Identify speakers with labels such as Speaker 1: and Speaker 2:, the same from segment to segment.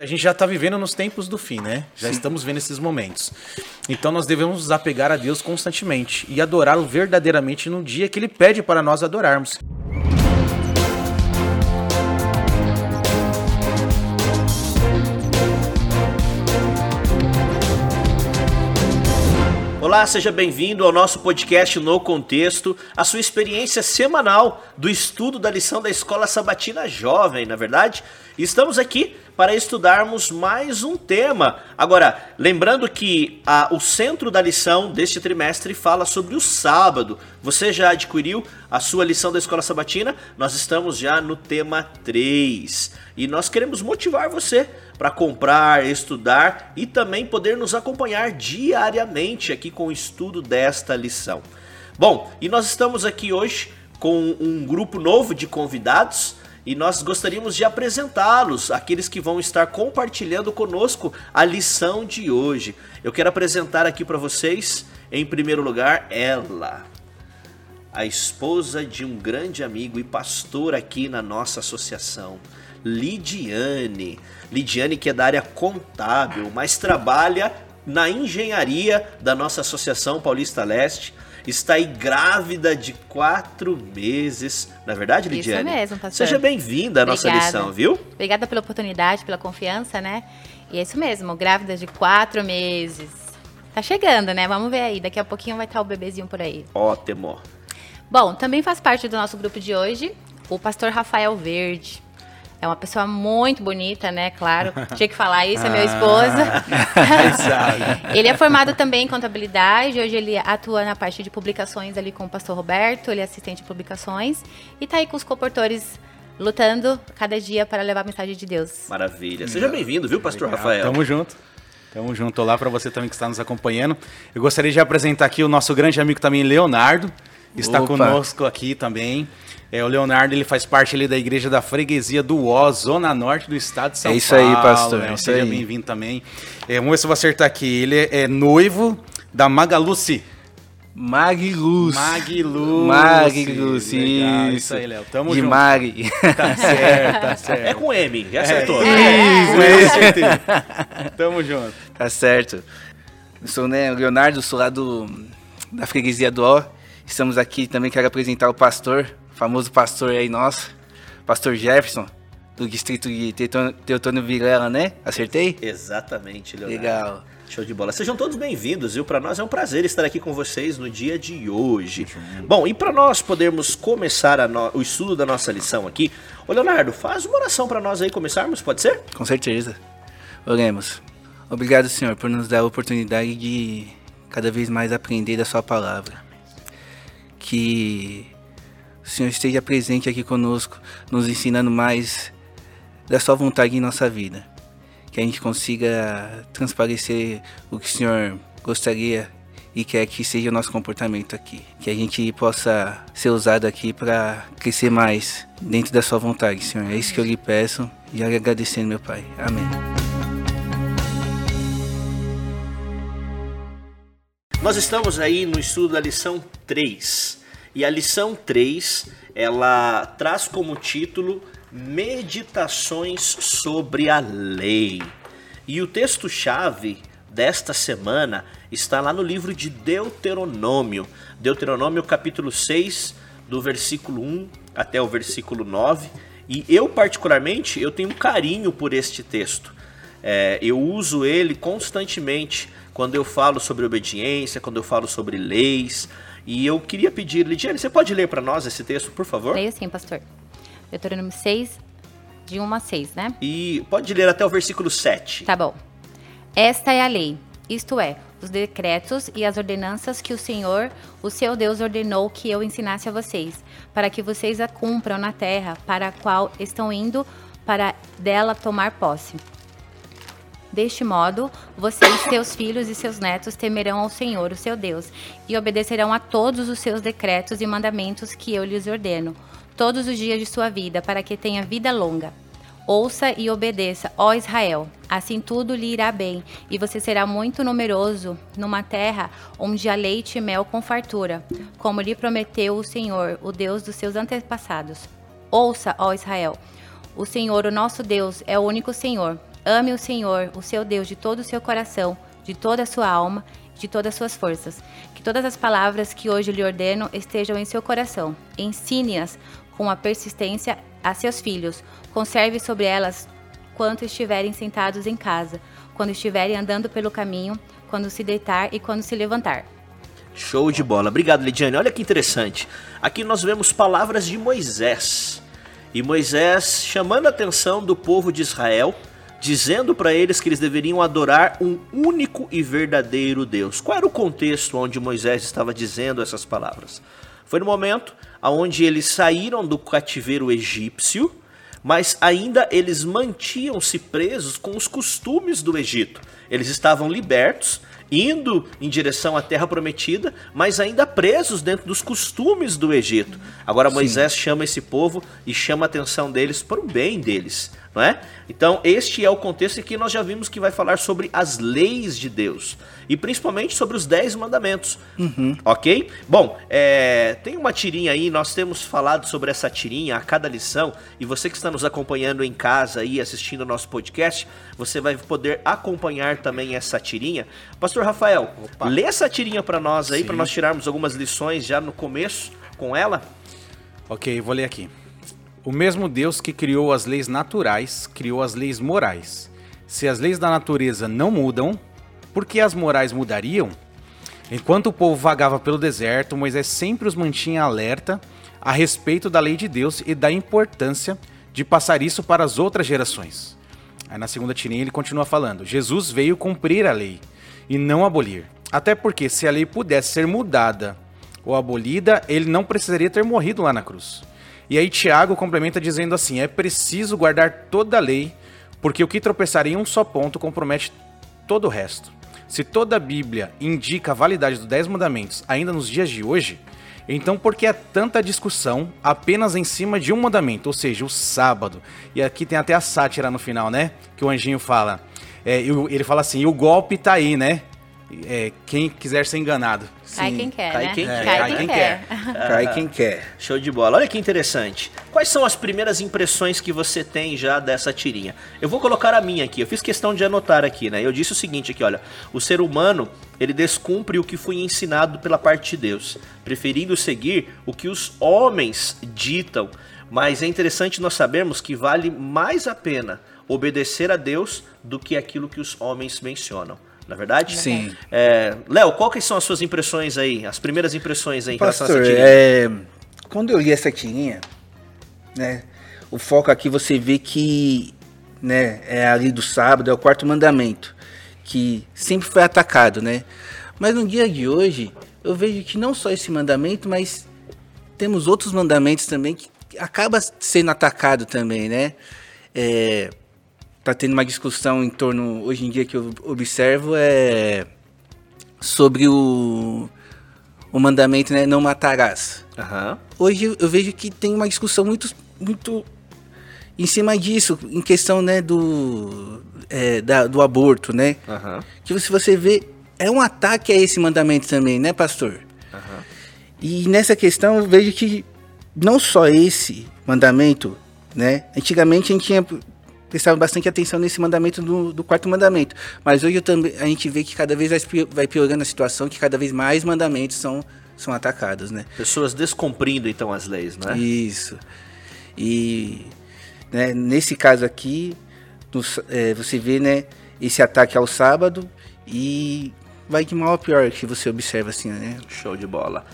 Speaker 1: A gente já está vivendo nos tempos do fim, né? Já Sim. estamos vendo esses momentos. Então nós devemos nos apegar a Deus constantemente e adorá-lo verdadeiramente no dia que Ele pede para nós adorarmos.
Speaker 2: Olá, seja bem-vindo ao nosso podcast No Contexto, a sua experiência semanal do estudo da lição da Escola Sabatina Jovem, na é verdade? Estamos aqui para estudarmos mais um tema. Agora, lembrando que a, o centro da lição deste trimestre fala sobre o sábado. Você já adquiriu a sua lição da Escola Sabatina? Nós estamos já no tema 3 e nós queremos motivar você para comprar, estudar e também poder nos acompanhar diariamente aqui com o estudo desta lição. Bom, e nós estamos aqui hoje com um grupo novo de convidados e nós gostaríamos de apresentá-los, aqueles que vão estar compartilhando conosco a lição de hoje. Eu quero apresentar aqui para vocês, em primeiro lugar, ela, a esposa de um grande amigo e pastor aqui na nossa associação, Lidiane. Lidiane, que é da área contábil, mas trabalha na engenharia da nossa Associação Paulista Leste está aí grávida de quatro meses. Na é verdade, Lidiane?
Speaker 3: Isso mesmo, pastor.
Speaker 2: Seja bem-vinda à nossa lição, viu?
Speaker 3: Obrigada pela oportunidade, pela confiança, né? E é isso mesmo, grávida de quatro meses. Tá chegando, né? Vamos ver aí. Daqui a pouquinho vai estar o bebezinho por aí.
Speaker 2: Ótimo.
Speaker 3: Bom, também faz parte do nosso grupo de hoje o pastor Rafael Verde. É uma pessoa muito bonita, né? Claro, tinha que falar isso, é meu esposo. ele é formado também em contabilidade, hoje ele atua na parte de publicações ali com o pastor Roberto, ele é assistente de publicações e está aí com os comportores lutando cada dia para levar a mensagem de Deus.
Speaker 2: Maravilha. Seja bem-vindo, viu, pastor Legal. Rafael?
Speaker 1: Tamo junto. Tamo junto. Olá para você também que está nos acompanhando. Eu gostaria de apresentar aqui o nosso grande amigo também, Leonardo. Está Opa. conosco aqui também. É, o Leonardo ele faz parte ali da igreja da freguesia do Ó, zona norte do estado de São Paulo.
Speaker 4: É isso Paulo, aí, pastor.
Speaker 1: Né? É Seja bem-vindo também. É, vamos ver se eu vou acertar aqui. Ele é, é noivo da Magaluci.
Speaker 4: Magluz.
Speaker 1: Magluz.
Speaker 4: Magluz, isso.
Speaker 1: isso aí, Léo. Tamo
Speaker 4: De
Speaker 1: junto.
Speaker 4: Mag.
Speaker 1: Tá certo, tá certo.
Speaker 2: É com M, já acertou.
Speaker 1: É, isso, é. isso. certeza. Tamo junto.
Speaker 4: Tá certo. Eu sou né, o Leonardo, sou lá do, da freguesia do Ó. Estamos aqui também, quero apresentar o pastor, famoso pastor aí nosso, pastor Jefferson, do distrito de Teutônio Vilela, né? Acertei?
Speaker 2: Exatamente, Leonardo.
Speaker 4: Legal.
Speaker 2: Show de bola. Sejam todos bem-vindos, viu? Para nós é um prazer estar aqui com vocês no dia de hoje. Bom, e para nós podermos começar no... o estudo da nossa lição aqui, ô Leonardo, faz uma oração para nós aí começarmos, pode ser?
Speaker 4: Com certeza. Oremos. Obrigado, Senhor, por nos dar a oportunidade de cada vez mais aprender da Sua palavra. Que o Senhor esteja presente aqui conosco, nos ensinando mais da Sua vontade em nossa vida. Que a gente consiga transparecer o que o Senhor gostaria e quer que seja o nosso comportamento aqui. Que a gente possa ser usado aqui para crescer mais dentro da Sua vontade, Senhor. É isso que eu lhe peço e agradecendo, meu Pai. Amém.
Speaker 2: Nós estamos aí no estudo da lição 3 e a lição 3, ela traz como título Meditações sobre a Lei. E o texto-chave desta semana está lá no livro de Deuteronômio. Deuteronômio capítulo 6, do versículo 1 até o versículo 9. E eu particularmente, eu tenho um carinho por este texto. É, eu uso ele constantemente quando eu falo sobre obediência, quando eu falo sobre leis, e eu queria pedir, Lidiane, você pode ler para nós esse texto, por favor?
Speaker 3: Leio sim, pastor. Deuteronômio 6, de 1 a 6, né?
Speaker 2: E pode ler até o versículo 7.
Speaker 3: Tá bom. Esta é a lei, isto é, os decretos e as ordenanças que o Senhor, o seu Deus, ordenou que eu ensinasse a vocês, para que vocês a cumpram na terra para a qual estão indo para dela tomar posse Deste modo, vocês, seus filhos e seus netos temerão ao Senhor, o seu Deus, e obedecerão a todos os seus decretos e mandamentos que eu lhes ordeno, todos os dias de sua vida, para que tenha vida longa. Ouça e obedeça, ó Israel, assim tudo lhe irá bem, e você será muito numeroso numa terra onde há leite e mel com fartura, como lhe prometeu o Senhor, o Deus dos seus antepassados. Ouça, ó Israel, o Senhor, o nosso Deus, é o único Senhor. Ame o Senhor, o seu Deus, de todo o seu coração, de toda a sua alma, de todas as suas forças. Que todas as palavras que hoje lhe ordeno estejam em seu coração. Ensine-as com a persistência a seus filhos. Conserve sobre elas quanto estiverem sentados em casa, quando estiverem andando pelo caminho, quando se deitar e quando se levantar.
Speaker 2: Show de bola. Obrigado, Lidiane. Olha que interessante. Aqui nós vemos palavras de Moisés. E Moisés chamando a atenção do povo de Israel dizendo para eles que eles deveriam adorar um único e verdadeiro Deus. Qual era o contexto onde Moisés estava dizendo essas palavras? Foi no momento onde eles saíram do cativeiro egípcio, mas ainda eles mantinham-se presos com os costumes do Egito. Eles estavam libertos, indo em direção à terra prometida, mas ainda presos dentro dos costumes do Egito. Agora Moisés Sim. chama esse povo e chama a atenção deles para o bem deles não é? Então, este é o contexto em que nós já vimos que vai falar sobre as leis de Deus e principalmente sobre os dez mandamentos, uhum. ok? Bom, é, tem uma tirinha aí, nós temos falado sobre essa tirinha a cada lição e você que está nos acompanhando em casa aí assistindo o nosso podcast, você vai poder acompanhar também essa tirinha. Pastor Rafael, Opa. lê essa tirinha para nós aí, para nós tirarmos algumas lições já no começo com ela.
Speaker 1: Ok, vou ler aqui. O mesmo Deus que criou as leis naturais criou as leis morais. Se as leis da natureza não mudam, por que as morais mudariam? Enquanto o povo vagava pelo deserto, Moisés sempre os mantinha alerta a respeito da lei de Deus e da importância de passar isso para as outras gerações. Aí na segunda tirinha ele continua falando: Jesus veio cumprir a lei e não abolir. Até porque se a lei pudesse ser mudada ou abolida, ele não precisaria ter morrido lá na cruz. E aí Tiago complementa dizendo assim: é preciso guardar toda a lei, porque o que tropeçar em um só ponto compromete todo o resto. Se toda a Bíblia indica a validade dos Dez Mandamentos ainda nos dias de hoje, então por que há tanta discussão apenas em cima de um mandamento, ou seja, o sábado? E aqui tem até a sátira no final, né? Que o anjinho fala. É, ele fala assim: o golpe tá aí, né? É, quem quiser ser enganado.
Speaker 3: Cai quem quer,
Speaker 2: Cai
Speaker 3: né?
Speaker 2: quem
Speaker 3: é,
Speaker 2: quer. Cai, quem, quer.
Speaker 4: Cai quem quer.
Speaker 2: Show de bola. Olha que interessante. Quais são as primeiras impressões que você tem já dessa tirinha? Eu vou colocar a minha aqui. Eu fiz questão de anotar aqui, né? Eu disse o seguinte aqui, olha. O ser humano, ele descumpre o que foi ensinado pela parte de Deus, preferindo seguir o que os homens ditam. Mas é interessante nós sabermos que vale mais a pena obedecer a Deus do que aquilo que os homens mencionam na verdade?
Speaker 4: Sim.
Speaker 2: É, Léo, quais são as suas impressões aí, as primeiras impressões aí em
Speaker 4: Pastor, relação a essa tirinha? É, quando eu li essa tirinha, né, o foco aqui você vê que né, é ali do sábado, é o quarto mandamento, que sempre foi atacado, né? Mas no dia de hoje, eu vejo que não só esse mandamento, mas temos outros mandamentos também que acaba sendo atacado também, né? É, tá tendo uma discussão em torno, hoje em dia, que eu observo, é sobre o, o mandamento, né, não matarás.
Speaker 2: Uhum.
Speaker 4: Hoje eu vejo que tem uma discussão muito, muito em cima disso, em questão, né, do, é, da, do aborto, né?
Speaker 2: Uhum.
Speaker 4: Que se você vê, é um ataque a esse mandamento também, né, pastor?
Speaker 2: Uhum.
Speaker 4: E nessa questão eu vejo que não só esse mandamento, né? Antigamente a gente tinha prestava bastante atenção nesse mandamento do, do, quarto mandamento. Mas hoje também, a gente vê que cada vez vai piorando a situação, que cada vez mais mandamentos são, são atacados, né?
Speaker 2: Pessoas descumprindo, então, as leis, né?
Speaker 4: Isso. E né, nesse caso aqui, é, você vê né, esse ataque ao sábado e vai de mal a pior que você observa assim, né?
Speaker 2: Show de bola.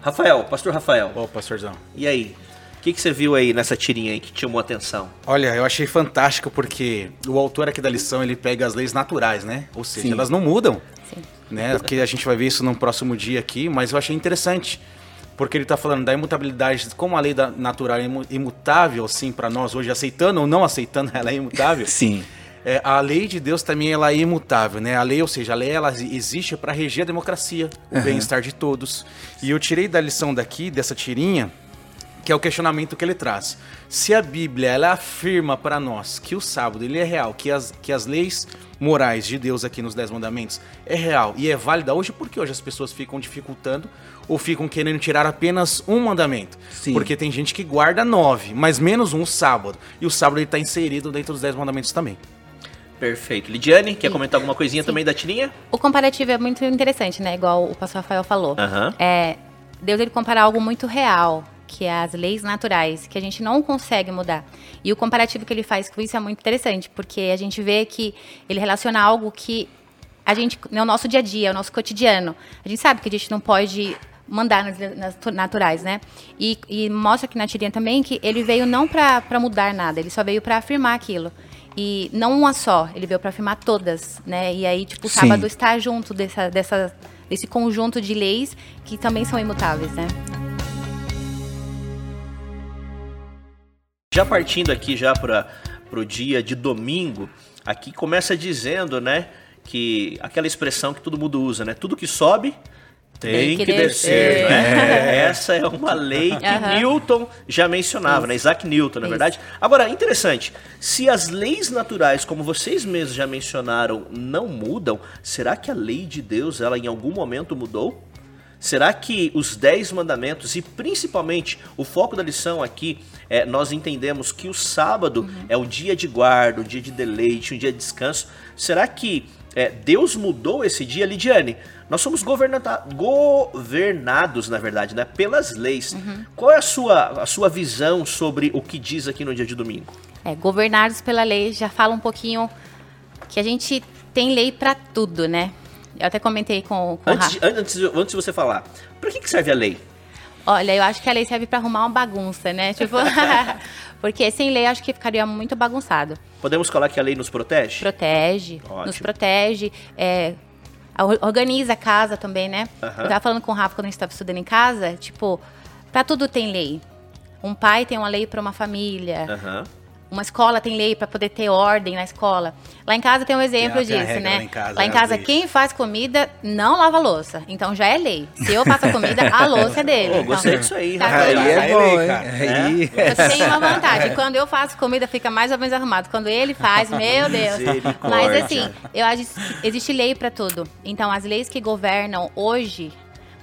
Speaker 2: Rafael, pastor Rafael.
Speaker 1: Ô, pastorzão.
Speaker 2: E aí? O que, que você viu aí nessa tirinha aí que te chamou a atenção?
Speaker 1: Olha, eu achei fantástico porque o autor aqui da lição ele pega as leis naturais, né? Ou seja, Sim. elas não mudam. Sim. Né? Porque a gente vai ver isso num próximo dia aqui, mas eu achei interessante. Porque ele está falando da imutabilidade, como a lei da natural é imutável, assim, para nós hoje, aceitando ou não aceitando, ela é imutável.
Speaker 4: Sim.
Speaker 1: É, a lei de Deus também ela é imutável, né? A lei, ou seja, a lei ela existe para reger a democracia, o uhum. bem-estar de todos. E eu tirei da lição daqui, dessa tirinha, que é o questionamento que ele traz. Se a Bíblia ela afirma para nós que o sábado ele é real, que as, que as leis morais de Deus aqui nos Dez Mandamentos é real e é válida hoje, por que hoje as pessoas ficam dificultando ou ficam querendo tirar apenas um mandamento? Sim. Porque tem gente que guarda nove, mas menos um sábado. E o sábado está inserido dentro dos Dez Mandamentos também.
Speaker 2: Perfeito. Lidiane, quer comentar alguma coisinha Sim. também da tirinha?
Speaker 3: O comparativo é muito interessante, né? Igual o pastor Rafael falou.
Speaker 2: Uhum.
Speaker 3: É, Deus ele compara algo muito real, que é as leis naturais, que a gente não consegue mudar. E o comparativo que ele faz com isso é muito interessante, porque a gente vê que ele relaciona algo que a gente, no nosso dia a dia, é o nosso cotidiano. A gente sabe que a gente não pode mandar nas, nas naturais, né? E, e, mostra aqui na tirinha também que ele veio não para mudar nada, ele só veio para afirmar aquilo. E não uma só, ele veio para afirmar todas, né? E aí, tipo, o sábado está junto dessa, dessa, desse conjunto de leis que também são imutáveis, né?
Speaker 2: Já partindo aqui já para o dia de domingo, aqui começa dizendo, né, que aquela expressão que todo mundo usa, né? Tudo que sobe tem, que, que, descer. descer né? é. Essa é uma lei que uhum. Newton já mencionava, né? Isaac Newton, na verdade. Agora, interessante, se as leis naturais, como vocês mesmos já mencionaram, não mudam, será que a lei de Deus, ela em algum momento mudou? Será que os dez mandamentos, e principalmente o foco da lição aqui, é, nós entendemos que o sábado uhum. é o dia de guarda, um dia de deleite, um dia de descanso. Será que é, Deus mudou esse dia, Lidiane? Nós somos governados, na verdade, né, pelas leis. Uhum. Qual é a sua, a sua visão sobre o que diz aqui no dia de domingo?
Speaker 3: É, governados pela lei já fala um pouquinho que a gente tem lei para tudo, né? Eu até comentei com, com
Speaker 2: antes, de, antes, antes de você falar, para que, que serve a lei?
Speaker 3: Olha, eu acho que a lei serve para arrumar uma bagunça, né? Tipo, porque sem lei acho que ficaria muito bagunçado.
Speaker 2: Podemos falar que a lei nos protege?
Speaker 3: Protege, Ótimo. nos protege. É, organiza a casa também, né? Uhum. Eu tava falando com o Rafa quando a gente estava estudando em casa, tipo, para tudo tem lei. Um pai tem uma lei para uma família.
Speaker 2: Uhum.
Speaker 3: Uma escola tem lei para poder ter ordem na escola. Lá em casa tem um exemplo tem, disso, tem né? Lá em casa, lá em casa quem faz comida não lava louça. Então já é lei. Se eu faço a comida, a louça é dele.
Speaker 2: Oh, gostei
Speaker 3: então,
Speaker 2: disso aí.
Speaker 3: Tá
Speaker 2: aí
Speaker 3: é bom, hein? Aí. É. Eu tenho uma vantagem. Quando eu faço comida, fica mais ou menos arrumado. Quando ele faz, meu Deus. Mas assim, eu acho que existe lei para tudo. Então as leis que governam hoje,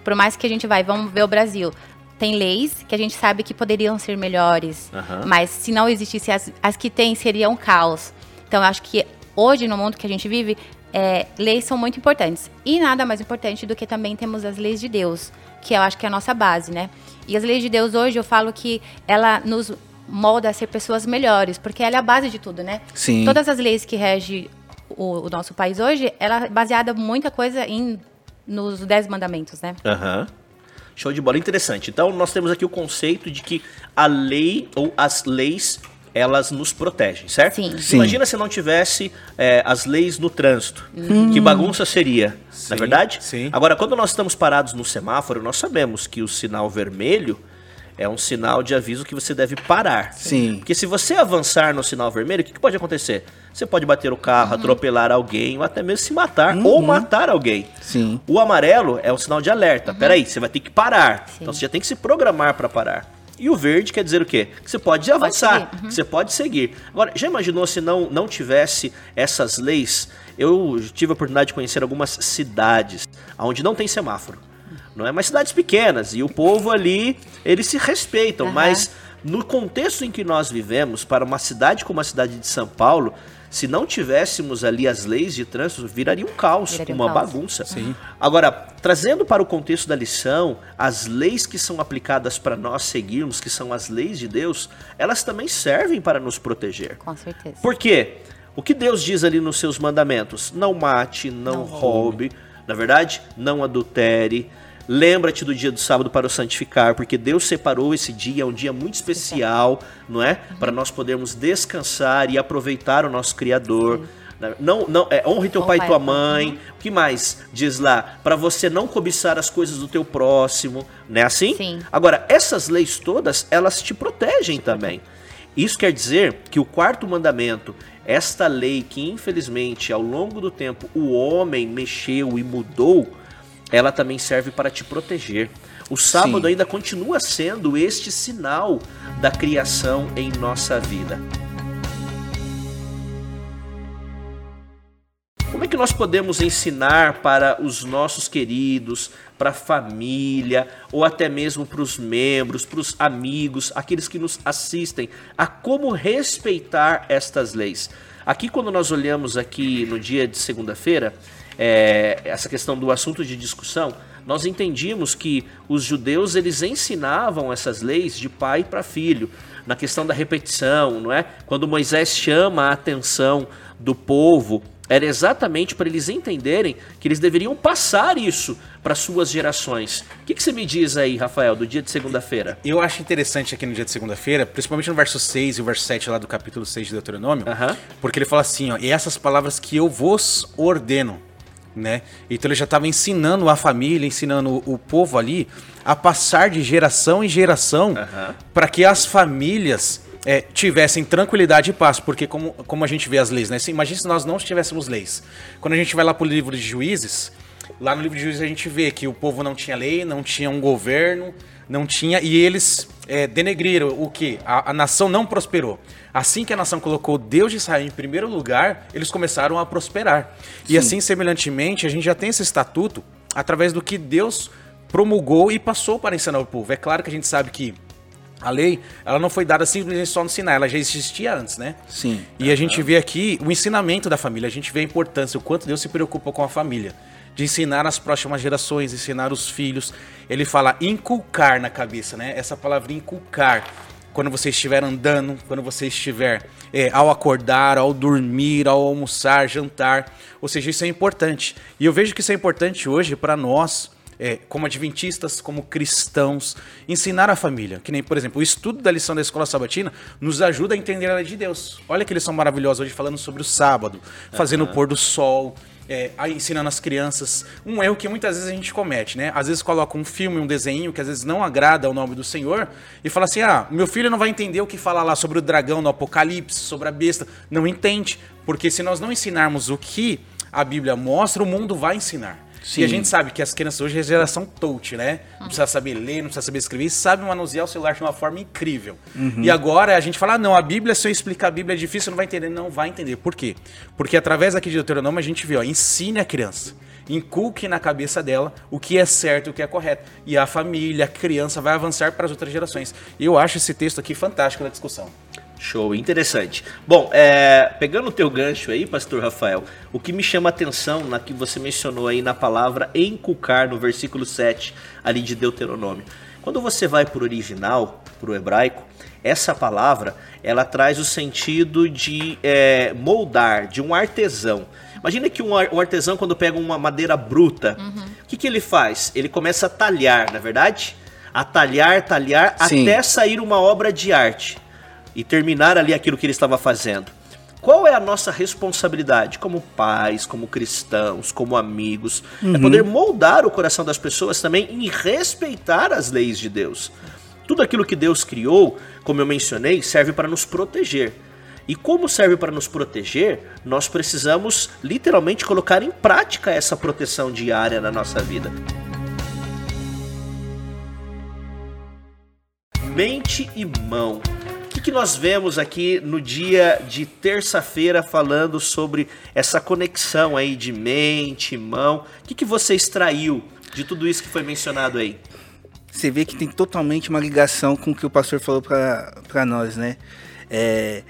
Speaker 3: por mais que a gente vai, vamos ver o Brasil tem leis que a gente sabe que poderiam ser melhores, uhum. mas se não existisse as, as que tem, seria um caos. Então, eu acho que hoje, no mundo que a gente vive, é, leis são muito importantes. E nada mais importante do que também temos as leis de Deus, que eu acho que é a nossa base, né? E as leis de Deus hoje, eu falo que ela nos molda a ser pessoas melhores, porque ela é a base de tudo, né?
Speaker 4: Sim.
Speaker 3: Todas as leis que regem o, o nosso país hoje, ela é baseada muita coisa em nos dez mandamentos, né?
Speaker 2: Aham. Uhum. Show de bola, interessante. Então nós temos aqui o conceito de que a lei ou as leis elas nos protegem, certo?
Speaker 3: Sim.
Speaker 2: Sim. Imagina se não tivesse é, as leis no trânsito. Hum. Que bagunça seria, Sim. na é verdade?
Speaker 1: Sim.
Speaker 2: Agora, quando nós estamos parados no semáforo, nós sabemos que o sinal vermelho é um sinal de aviso que você deve parar.
Speaker 4: Sim.
Speaker 2: Porque se você avançar no sinal vermelho, o que, que pode acontecer? Você pode bater o carro, uhum. atropelar alguém, ou até mesmo se matar, uhum. ou matar alguém.
Speaker 4: Sim.
Speaker 2: O amarelo é um sinal de alerta. Uhum. Peraí, você vai ter que parar. Sim. Então você já tem que se programar para parar. E o verde quer dizer o quê? Que você pode avançar, pode uhum. você pode seguir. Agora, já imaginou se não, não tivesse essas leis? Eu tive a oportunidade de conhecer algumas cidades onde não tem semáforo não é? Mas cidades pequenas e o povo ali, eles se respeitam, uhum. mas no contexto em que nós vivemos, para uma cidade como a cidade de São Paulo, se não tivéssemos ali as leis de trânsito, viraria um caos, viraria uma um caos. bagunça.
Speaker 4: Sim.
Speaker 2: Agora, trazendo para o contexto da lição, as leis que são aplicadas para nós seguirmos, que são as leis de Deus, elas também servem para nos proteger.
Speaker 3: Com certeza.
Speaker 2: Por quê? O que Deus diz ali nos seus mandamentos? Não mate, não, não roube, na verdade, não adultere, Lembra-te do dia do sábado para o santificar, porque Deus separou esse dia, é um dia muito especial, não é? Para nós podermos descansar e aproveitar o nosso Criador. Sim. Não, não, é, honre teu pai e tua mãe. O que mais diz lá? Para você não cobiçar as coisas do teu próximo, não é assim?
Speaker 3: Sim.
Speaker 2: Agora, essas leis todas, elas te protegem também. Isso quer dizer que o quarto mandamento, esta lei que infelizmente ao longo do tempo o homem mexeu e mudou, ela também serve para te proteger. O sábado Sim. ainda continua sendo este sinal da criação em nossa vida. é que nós podemos ensinar para os nossos queridos, para a família, ou até mesmo para os membros, para os amigos, aqueles que nos assistem, a como respeitar estas leis? Aqui, quando nós olhamos aqui no dia de segunda-feira, é, essa questão do assunto de discussão, nós entendíamos que os judeus eles ensinavam essas leis de pai para filho, na questão da repetição, não é? Quando Moisés chama a atenção do povo, era exatamente para eles entenderem que eles deveriam passar isso para suas gerações. O que, que, você me diz aí, Rafael, do dia de segunda-feira?
Speaker 1: Eu acho interessante aqui no dia de segunda-feira, principalmente no verso 6 e o verso 7 lá do capítulo 6 de Deuteronômio, porque ele fala assim, ó, e essas palavras que eu vos ordeno né? Então ele já estava ensinando a família, ensinando o, povo ali a passar de geração em geração uhum. para que as famílias é, tivessem tranquilidade e paz, porque como, como a gente vê as leis, né? Imagina se nós não tivéssemos leis. Quando a gente vai lá para o livro de Juízes, lá no livro de Juízes a gente vê que o povo não tinha lei, não tinha um governo, não tinha, e eles é, denegriram o que? A, a, nação não prosperou. Assim que a nação colocou Deus de Israel em primeiro lugar, eles começaram a prosperar. Sim. E assim, semelhantemente, a gente já tem esse estatuto através do que Deus promulgou e passou para ensinar o povo. É claro que a gente sabe que a lei, ela não foi dada simplesmente só no Sinai, ela já existia antes, né?
Speaker 4: Sim.
Speaker 1: E a gente vê aqui o ensinamento da família, a gente vê a importância, o quanto Deus se preocupa com a família de ensinar as próximas gerações, ensinar os filhos. Ele fala inculcar na cabeça, né? Essa palavra inculcar. Quando você estiver andando, quando você estiver é, ao acordar, ao dormir, ao almoçar, jantar. Ou seja, isso é importante. E eu vejo que isso é importante hoje para nós, é, como adventistas, como cristãos, ensinar a família. Que nem, por exemplo, o estudo da lição da escola sabatina nos ajuda a entender a lei de Deus. Olha que eles são maravilhosos hoje falando sobre o sábado, fazendo uhum. o pôr do sol, é, ensinando as crianças. Um erro que muitas vezes a gente comete, né? Às vezes coloca um filme, um desenho que às vezes não agrada ao nome do Senhor e fala assim: ah, meu filho não vai entender o que fala lá sobre o dragão no Apocalipse, sobre a besta. Não entende, porque se nós não ensinarmos o que a Bíblia mostra, o mundo vai ensinar. Sim. E a gente sabe que as crianças hoje é geração touch, né? Não precisa saber ler, não precisa saber escrever, e sabe manusear o celular de uma forma incrível. Uhum. E agora a gente fala, ah, não, a Bíblia, se eu explicar a Bíblia é difícil, não vai entender. Não vai entender. Por quê? Porque através aqui de Deuteronômio a gente vê, ó, ensine a criança. Inculque na cabeça dela o que é certo e o que é correto. E a família, a criança vai avançar para as outras gerações. E eu acho esse texto aqui fantástico na discussão.
Speaker 2: Show, interessante. Bom, é, pegando o teu gancho aí, pastor Rafael, o que me chama a atenção na que você mencionou aí na palavra encucar no versículo 7 ali de Deuteronômio. Quando você vai para o original, para o hebraico, essa palavra ela traz o sentido de é, moldar, de um artesão. Imagina que um, artesão, quando pega uma madeira bruta, uhum. o que, que ele faz? Ele começa a talhar, na é verdade? A talhar, talhar, Sim. até sair uma obra de arte e terminar ali aquilo que ele estava fazendo. Qual é a nossa responsabilidade como pais, como cristãos, como amigos? É uhum. É poder moldar o coração das pessoas também em respeitar as leis de Deus. Tudo aquilo que Deus criou, como eu mencionei, serve para nos proteger. E como serve para nos proteger, nós precisamos literalmente colocar em prática essa proteção diária na nossa vida. Mente e mão que, nós vemos aqui no dia de terça-feira falando sobre essa conexão aí de mente, mão? O que, que você extraiu de tudo isso que foi mencionado aí?
Speaker 4: Você vê que tem totalmente uma ligação com o que o pastor falou para nós, né? É,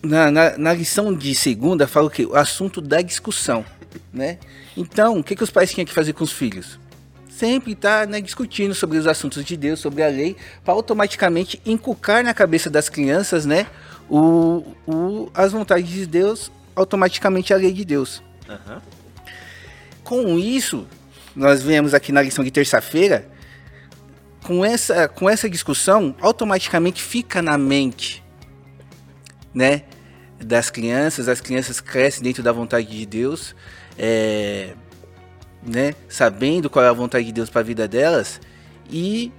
Speaker 4: na, na, na, lição de segunda fala o que? O assunto da discussão, né? Então, o que, que os pais tinham que fazer com os filhos? Sempre está né, discutindo sobre os assuntos de Deus, sobre a lei, para automaticamente inculcar na cabeça das crianças, né, o, o, as vontades de Deus, automaticamente a lei de Deus. Uhum. Com isso, nós vemos aqui na lição de terça-feira, com essa, com essa discussão, automaticamente fica na mente, né, das crianças, as crianças crescem dentro da vontade de Deus, é, né, sabendo qual é a vontade de Deus para a vida delas e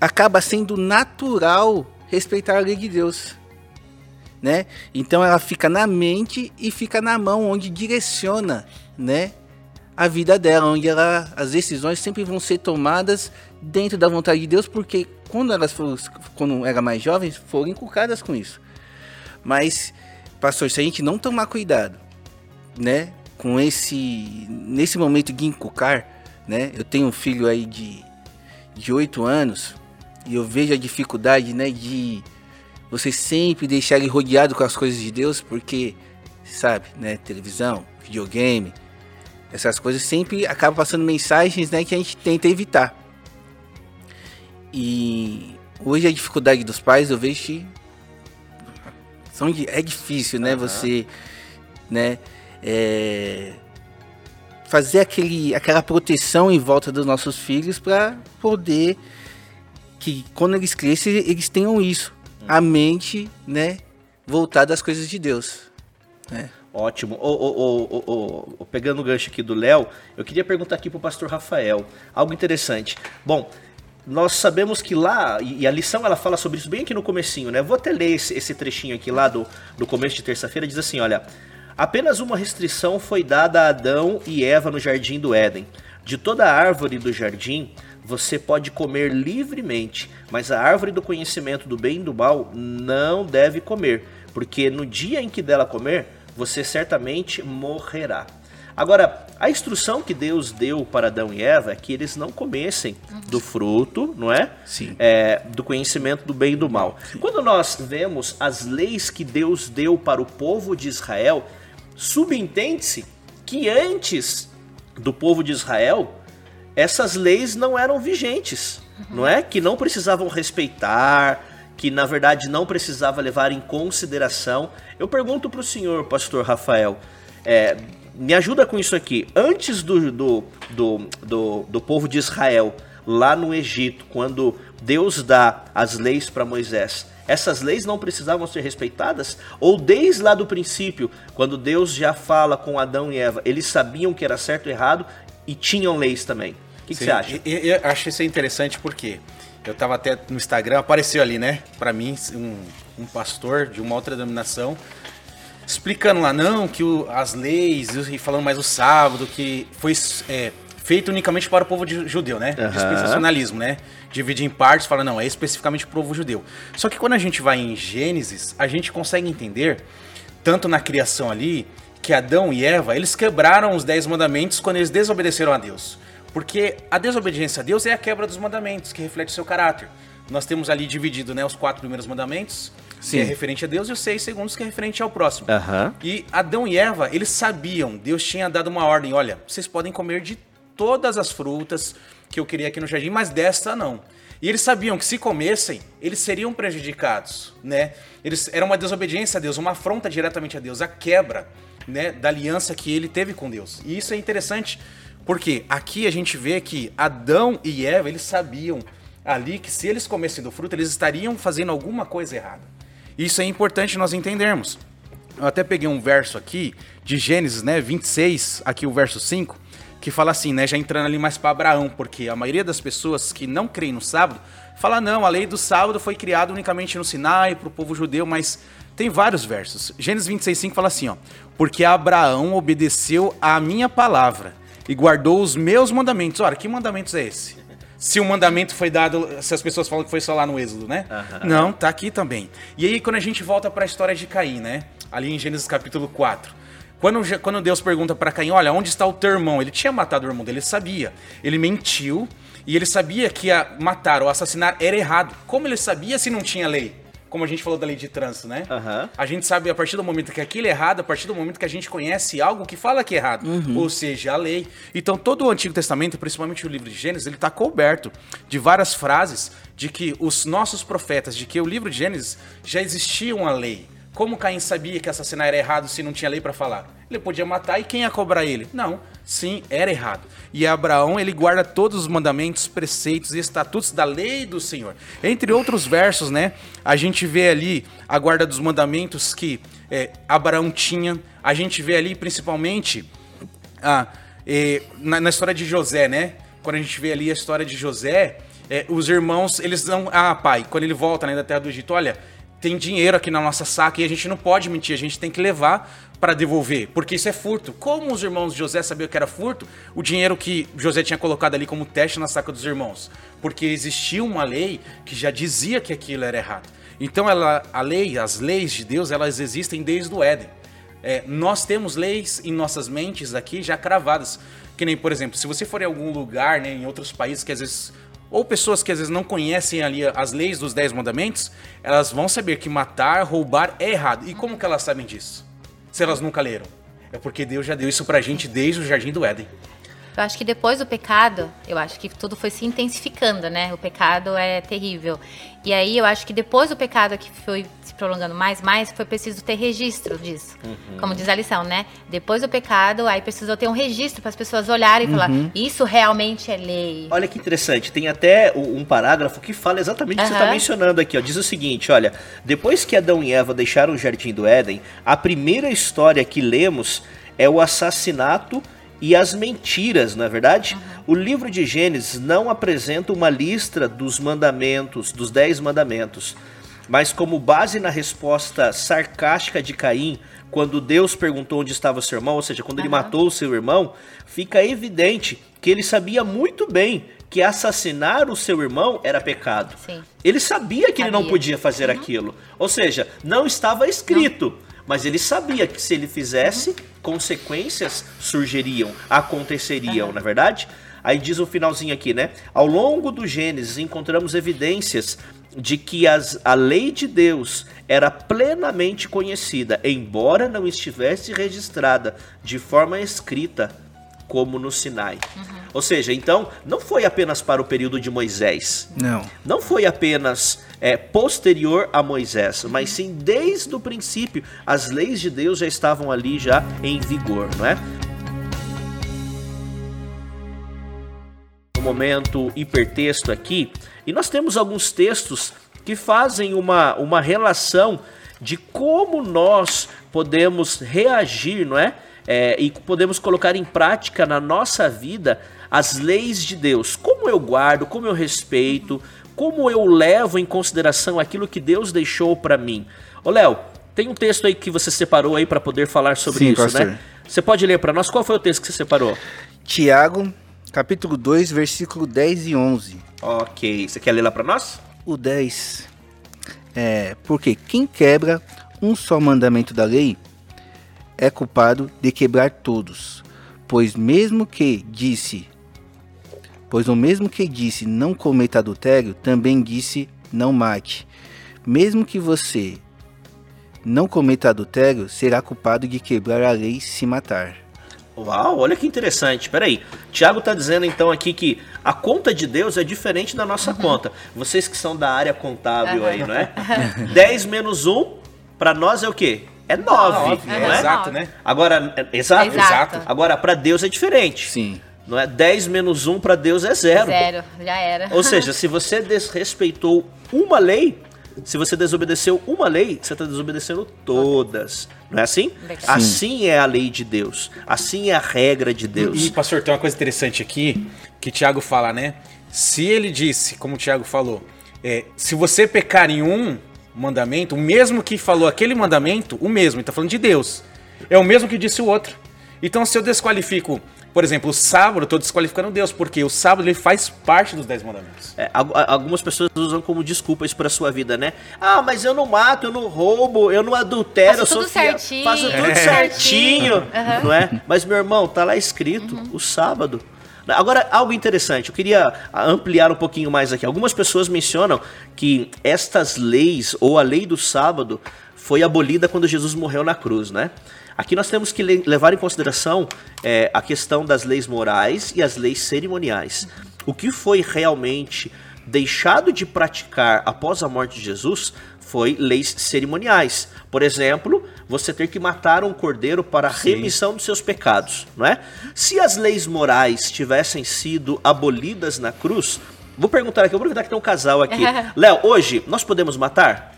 Speaker 4: acaba sendo natural respeitar a lei de Deus, né? Então ela fica na mente e fica na mão onde direciona, né, a vida dela, onde ela as decisões sempre vão ser tomadas dentro da vontade de Deus, porque quando elas foram, quando eram mais jovens, foram inculcadas com isso. Mas pastor, se a gente não tomar cuidado né, com esse nesse momento de encucar, né? Eu tenho um filho aí de de 8 anos e eu vejo a dificuldade, né, de você sempre deixar ele rodeado com as coisas de Deus, porque sabe, né, televisão, videogame, essas coisas sempre acabam passando mensagens, né, que a gente tenta evitar. E hoje a dificuldade dos pais, eu vejo que são, é difícil, né, uhum. você, né, é, fazer aquele, aquela proteção em volta dos nossos filhos para poder que quando eles crescem eles tenham isso, uhum. a mente, né, voltada às coisas de Deus, né?
Speaker 2: Ótimo. O, pegando o gancho aqui do Léo, eu queria perguntar aqui para o pastor Rafael algo interessante. Bom, nós sabemos que lá, e a lição ela fala sobre isso bem aqui no comecinho, né? Vou até ler esse, esse trechinho aqui lá do, do começo de terça-feira, diz assim, olha... Apenas uma restrição foi dada a Adão e Eva no jardim do Éden. De toda árvore do jardim, você pode comer livremente, mas a árvore do conhecimento do bem e do mal não deve comer, porque no dia em que dela comer, você certamente morrerá. Agora, a instrução que Deus deu para Adão e Eva é que eles não comessem do fruto, não é?
Speaker 4: Sim.
Speaker 2: É, do conhecimento do bem e do mal. Sim. Quando nós vemos as leis que Deus deu para o povo de Israel, subentende-se que antes do povo de Israel, essas leis não eram vigentes, uhum. não é? Que não precisavam respeitar, que na verdade não precisava levar em consideração. Eu pergunto para o senhor, pastor Rafael, é, me ajuda com isso aqui. Antes do, do, do, do, do povo de Israel, lá no Egito, quando Deus dá as leis para Moisés, essas leis não precisavam ser respeitadas? Ou desde lá do princípio, quando Deus já fala com Adão e Eva, eles sabiam que era certo e errado e tinham leis também? O que, que você acha?
Speaker 1: Eu, eu acho isso interessante porque eu estava até no Instagram, apareceu ali, né? Para mim, um, um pastor de uma outra denominação explicando lá, não, que o, as leis, e falando mais o sábado, que foi é, feito unicamente para o povo de, judeu, né? Uhum. Dispensacionalismo, né? Divide em partes, fala, não, é especificamente o povo judeu. Só que quando a gente vai em Gênesis, a gente consegue entender, tanto na criação ali, que Adão e Eva, eles quebraram os dez mandamentos quando eles desobedeceram a Deus. Porque a desobediência a Deus é a quebra dos mandamentos, que reflete o seu caráter. Nós temos ali dividido né, os quatro primeiros mandamentos, Sim. que é referente a Deus, e os seis segundos, que é referente ao próximo.
Speaker 2: Uhum.
Speaker 1: E Adão e Eva, eles sabiam, Deus tinha dado uma ordem: olha, vocês podem comer de todas as frutas que eu queria aqui no jardim, mas desta não. E eles sabiam que se comessem, eles seriam prejudicados, né? Eles era uma desobediência a Deus, uma afronta diretamente a Deus, a quebra, né, da aliança que ele teve com Deus. E isso é interessante, porque aqui a gente vê que Adão e Eva, eles sabiam ali que se eles comessem do fruto, eles estariam fazendo alguma coisa errada. Isso é importante nós entendermos. Eu até peguei um verso aqui de Gênesis, né, 26, aqui o verso 5, que fala assim, né, já entrando ali mais para Abraão, porque a maioria das pessoas que não creem no sábado fala não, a lei do sábado foi criada unicamente no Sinai para o povo judeu, mas tem vários versos. Gênesis 26:5 fala assim, ó: "Porque Abraão obedeceu à minha palavra e guardou os meus mandamentos". Ora, que mandamentos é esse? se o mandamento foi dado, se as pessoas falam que foi só lá no Êxodo, né? Uhum. Não, tá aqui também. E aí quando a gente volta para a história de Caim, né? Ali em Gênesis capítulo 4. Quando, quando Deus pergunta para Caim, olha, onde está o teu irmão? Ele tinha matado o irmão dele, ele sabia. Ele mentiu e ele sabia que matar ou assassinar era errado. Como ele sabia se não tinha lei? como a gente falou da lei de trânsito, né?
Speaker 2: Uhum.
Speaker 1: A gente sabe a partir do momento que aquilo é errado, a partir do momento que a gente conhece algo que fala que é errado, uhum. ou seja, a lei. Então todo o Antigo Testamento, principalmente o livro de Gênesis, ele está coberto de várias frases de que os nossos profetas, de que o livro de Gênesis já existia uma lei. Como Caim sabia que assassinar era errado se não tinha lei para falar? Ele podia matar e quem ia cobrar ele? Não, sim, era errado. E Abraão, ele guarda todos os mandamentos, preceitos e estatutos da lei do Senhor. Entre outros versos, né? A gente vê ali a guarda dos mandamentos que é, Abraão tinha. A gente vê ali principalmente a, é, na, na, história de José, né? Quando a gente vê ali a história de José, é, os irmãos, eles dão. Ah, pai, quando ele volta né, da terra do Egito, olha tem dinheiro aqui na nossa saca e a gente não pode mentir, a gente tem que levar para devolver, porque isso é furto. Como os irmãos de José sabiam que era furto, o dinheiro que José tinha colocado ali como teste na saca dos irmãos? Porque existia uma lei que já dizia que aquilo era errado. Então ela, a lei, as leis de Deus, elas existem desde o Éden. é, nós temos leis em nossas mentes aqui já cravadas. Que nem, por exemplo, se você for em algum lugar, né, em outros países que às vezes. Ou pessoas que às vezes não conhecem ali as leis dos Dez Mandamentos, elas vão saber que matar, roubar é errado. E como que elas sabem disso? Se elas nunca leram? É porque Deus já deu isso pra gente desde o Jardim do Éden.
Speaker 3: Eu acho que depois do pecado, eu acho que tudo foi se intensificando, né? O pecado é terrível. E aí eu acho que depois do pecado que foi se prolongando mais, mais, foi preciso ter registro disso. Uhum. Como diz a lição, né? Depois do pecado, aí precisou ter um registro para as pessoas olharem e uhum. falar: isso realmente é lei.
Speaker 2: Olha que interessante, tem até um parágrafo que fala exatamente o que você está mencionando aqui. Ó. Diz o seguinte: olha, depois que Adão e Eva deixaram o jardim do Éden, a primeira história que lemos é o assassinato e as mentiras, não é verdade? Uhum. O livro de Gênesis não apresenta uma lista dos mandamentos, dos dez mandamentos, mas como base na resposta sarcástica de Caim, quando Deus perguntou onde estava seu irmão, ou seja, quando uhum. ele matou o seu irmão, fica evidente que ele sabia muito bem que assassinar o seu irmão era pecado. Sim. Ele sabia que sabia. ele não podia fazer uhum. aquilo. Ou seja, não estava escrito. Não mas ele sabia que se ele fizesse, consequências surgiriam, aconteceriam, na é verdade? Aí diz o finalzinho aqui, né? Ao longo do Gênesis encontramos evidências de que as, a lei de Deus era plenamente conhecida, embora não estivesse registrada de forma escrita, como no Sinai. Uhum. Ou seja, então, não foi apenas para o período de Moisés.
Speaker 4: Não.
Speaker 2: Não foi apenas é, posterior a Moisés, mas sim desde o princípio. As leis de Deus já estavam ali já em vigor, não é? No momento hipertexto aqui, e nós temos alguns textos que fazem uma, uma relação de como nós podemos reagir, não é? É? E podemos colocar em prática na nossa vida as leis de Deus. Como eu guardo, como eu respeito, como eu levo em consideração aquilo que Deus deixou para mim. Ô Léo, tem um texto aí que você separou aí para poder falar sobre Sim, isso, pastor. né? Você pode ler para nós qual foi o texto que você separou?
Speaker 4: Tiago, capítulo 2, versículo 10 e 11.
Speaker 2: OK. Você quer ler lá para nós?
Speaker 4: O 10. É, porque quem quebra um só mandamento da lei é culpado de quebrar todos. Pois mesmo que disse Pois o mesmo que disse não cometa adultério, também disse não mate. Mesmo que você não cometa adultério, será culpado de quebrar a lei se matar.
Speaker 2: Uau, olha que interessante. Peraí. Tiago está dizendo então aqui que a conta de Deus é diferente da nossa uhum. conta. Vocês que são da área contábil uhum. aí, não é? 10 menos 1, para nós é o quê? É 9, não é?
Speaker 1: Exato, né?
Speaker 2: Agora, é, exato. exato. Agora, para Deus é diferente.
Speaker 4: Sim.
Speaker 2: Não é 10 menos 1 para Deus é zero.
Speaker 3: Zero, já era.
Speaker 2: Ou seja, se você desrespeitou uma lei, se você desobedeceu uma lei, você está desobedecendo todas. Não é assim? Assim é a lei de Deus. Assim é a regra de Deus.
Speaker 1: E, pastor, tem uma coisa interessante aqui que Tiago fala, né? Se ele disse, como o Tiago falou, é, se você pecar em um mandamento, o mesmo que falou aquele mandamento, o mesmo, ele está falando de Deus, é o mesmo que disse o outro. Então, se eu desqualifico por exemplo, o sábado eu estou desqualificando Deus, porque o sábado ele faz parte dos Dez Mandamentos.
Speaker 2: É, algumas pessoas usam como desculpa isso para sua vida, né? Ah, mas eu não mato, eu não roubo, eu não adultero,
Speaker 3: faço
Speaker 2: eu
Speaker 3: sou fiel, certinho.
Speaker 2: faço tudo é. certinho, uhum. não é? Mas meu irmão, tá lá escrito, uhum. o sábado. Agora, algo interessante, eu queria ampliar um pouquinho mais aqui. Algumas pessoas mencionam que estas leis, ou a lei do sábado, foi abolida quando Jesus morreu na cruz, né? Aqui nós temos que levar em consideração é, a questão das leis morais e as leis cerimoniais. O que foi realmente deixado de praticar após a morte de Jesus foi leis cerimoniais. Por exemplo, você ter que matar um cordeiro para a remissão dos seus pecados, não é? Se as leis morais tivessem sido abolidas na cruz, vou perguntar aqui, vou perguntar que tem um casal aqui. Léo, hoje nós podemos matar?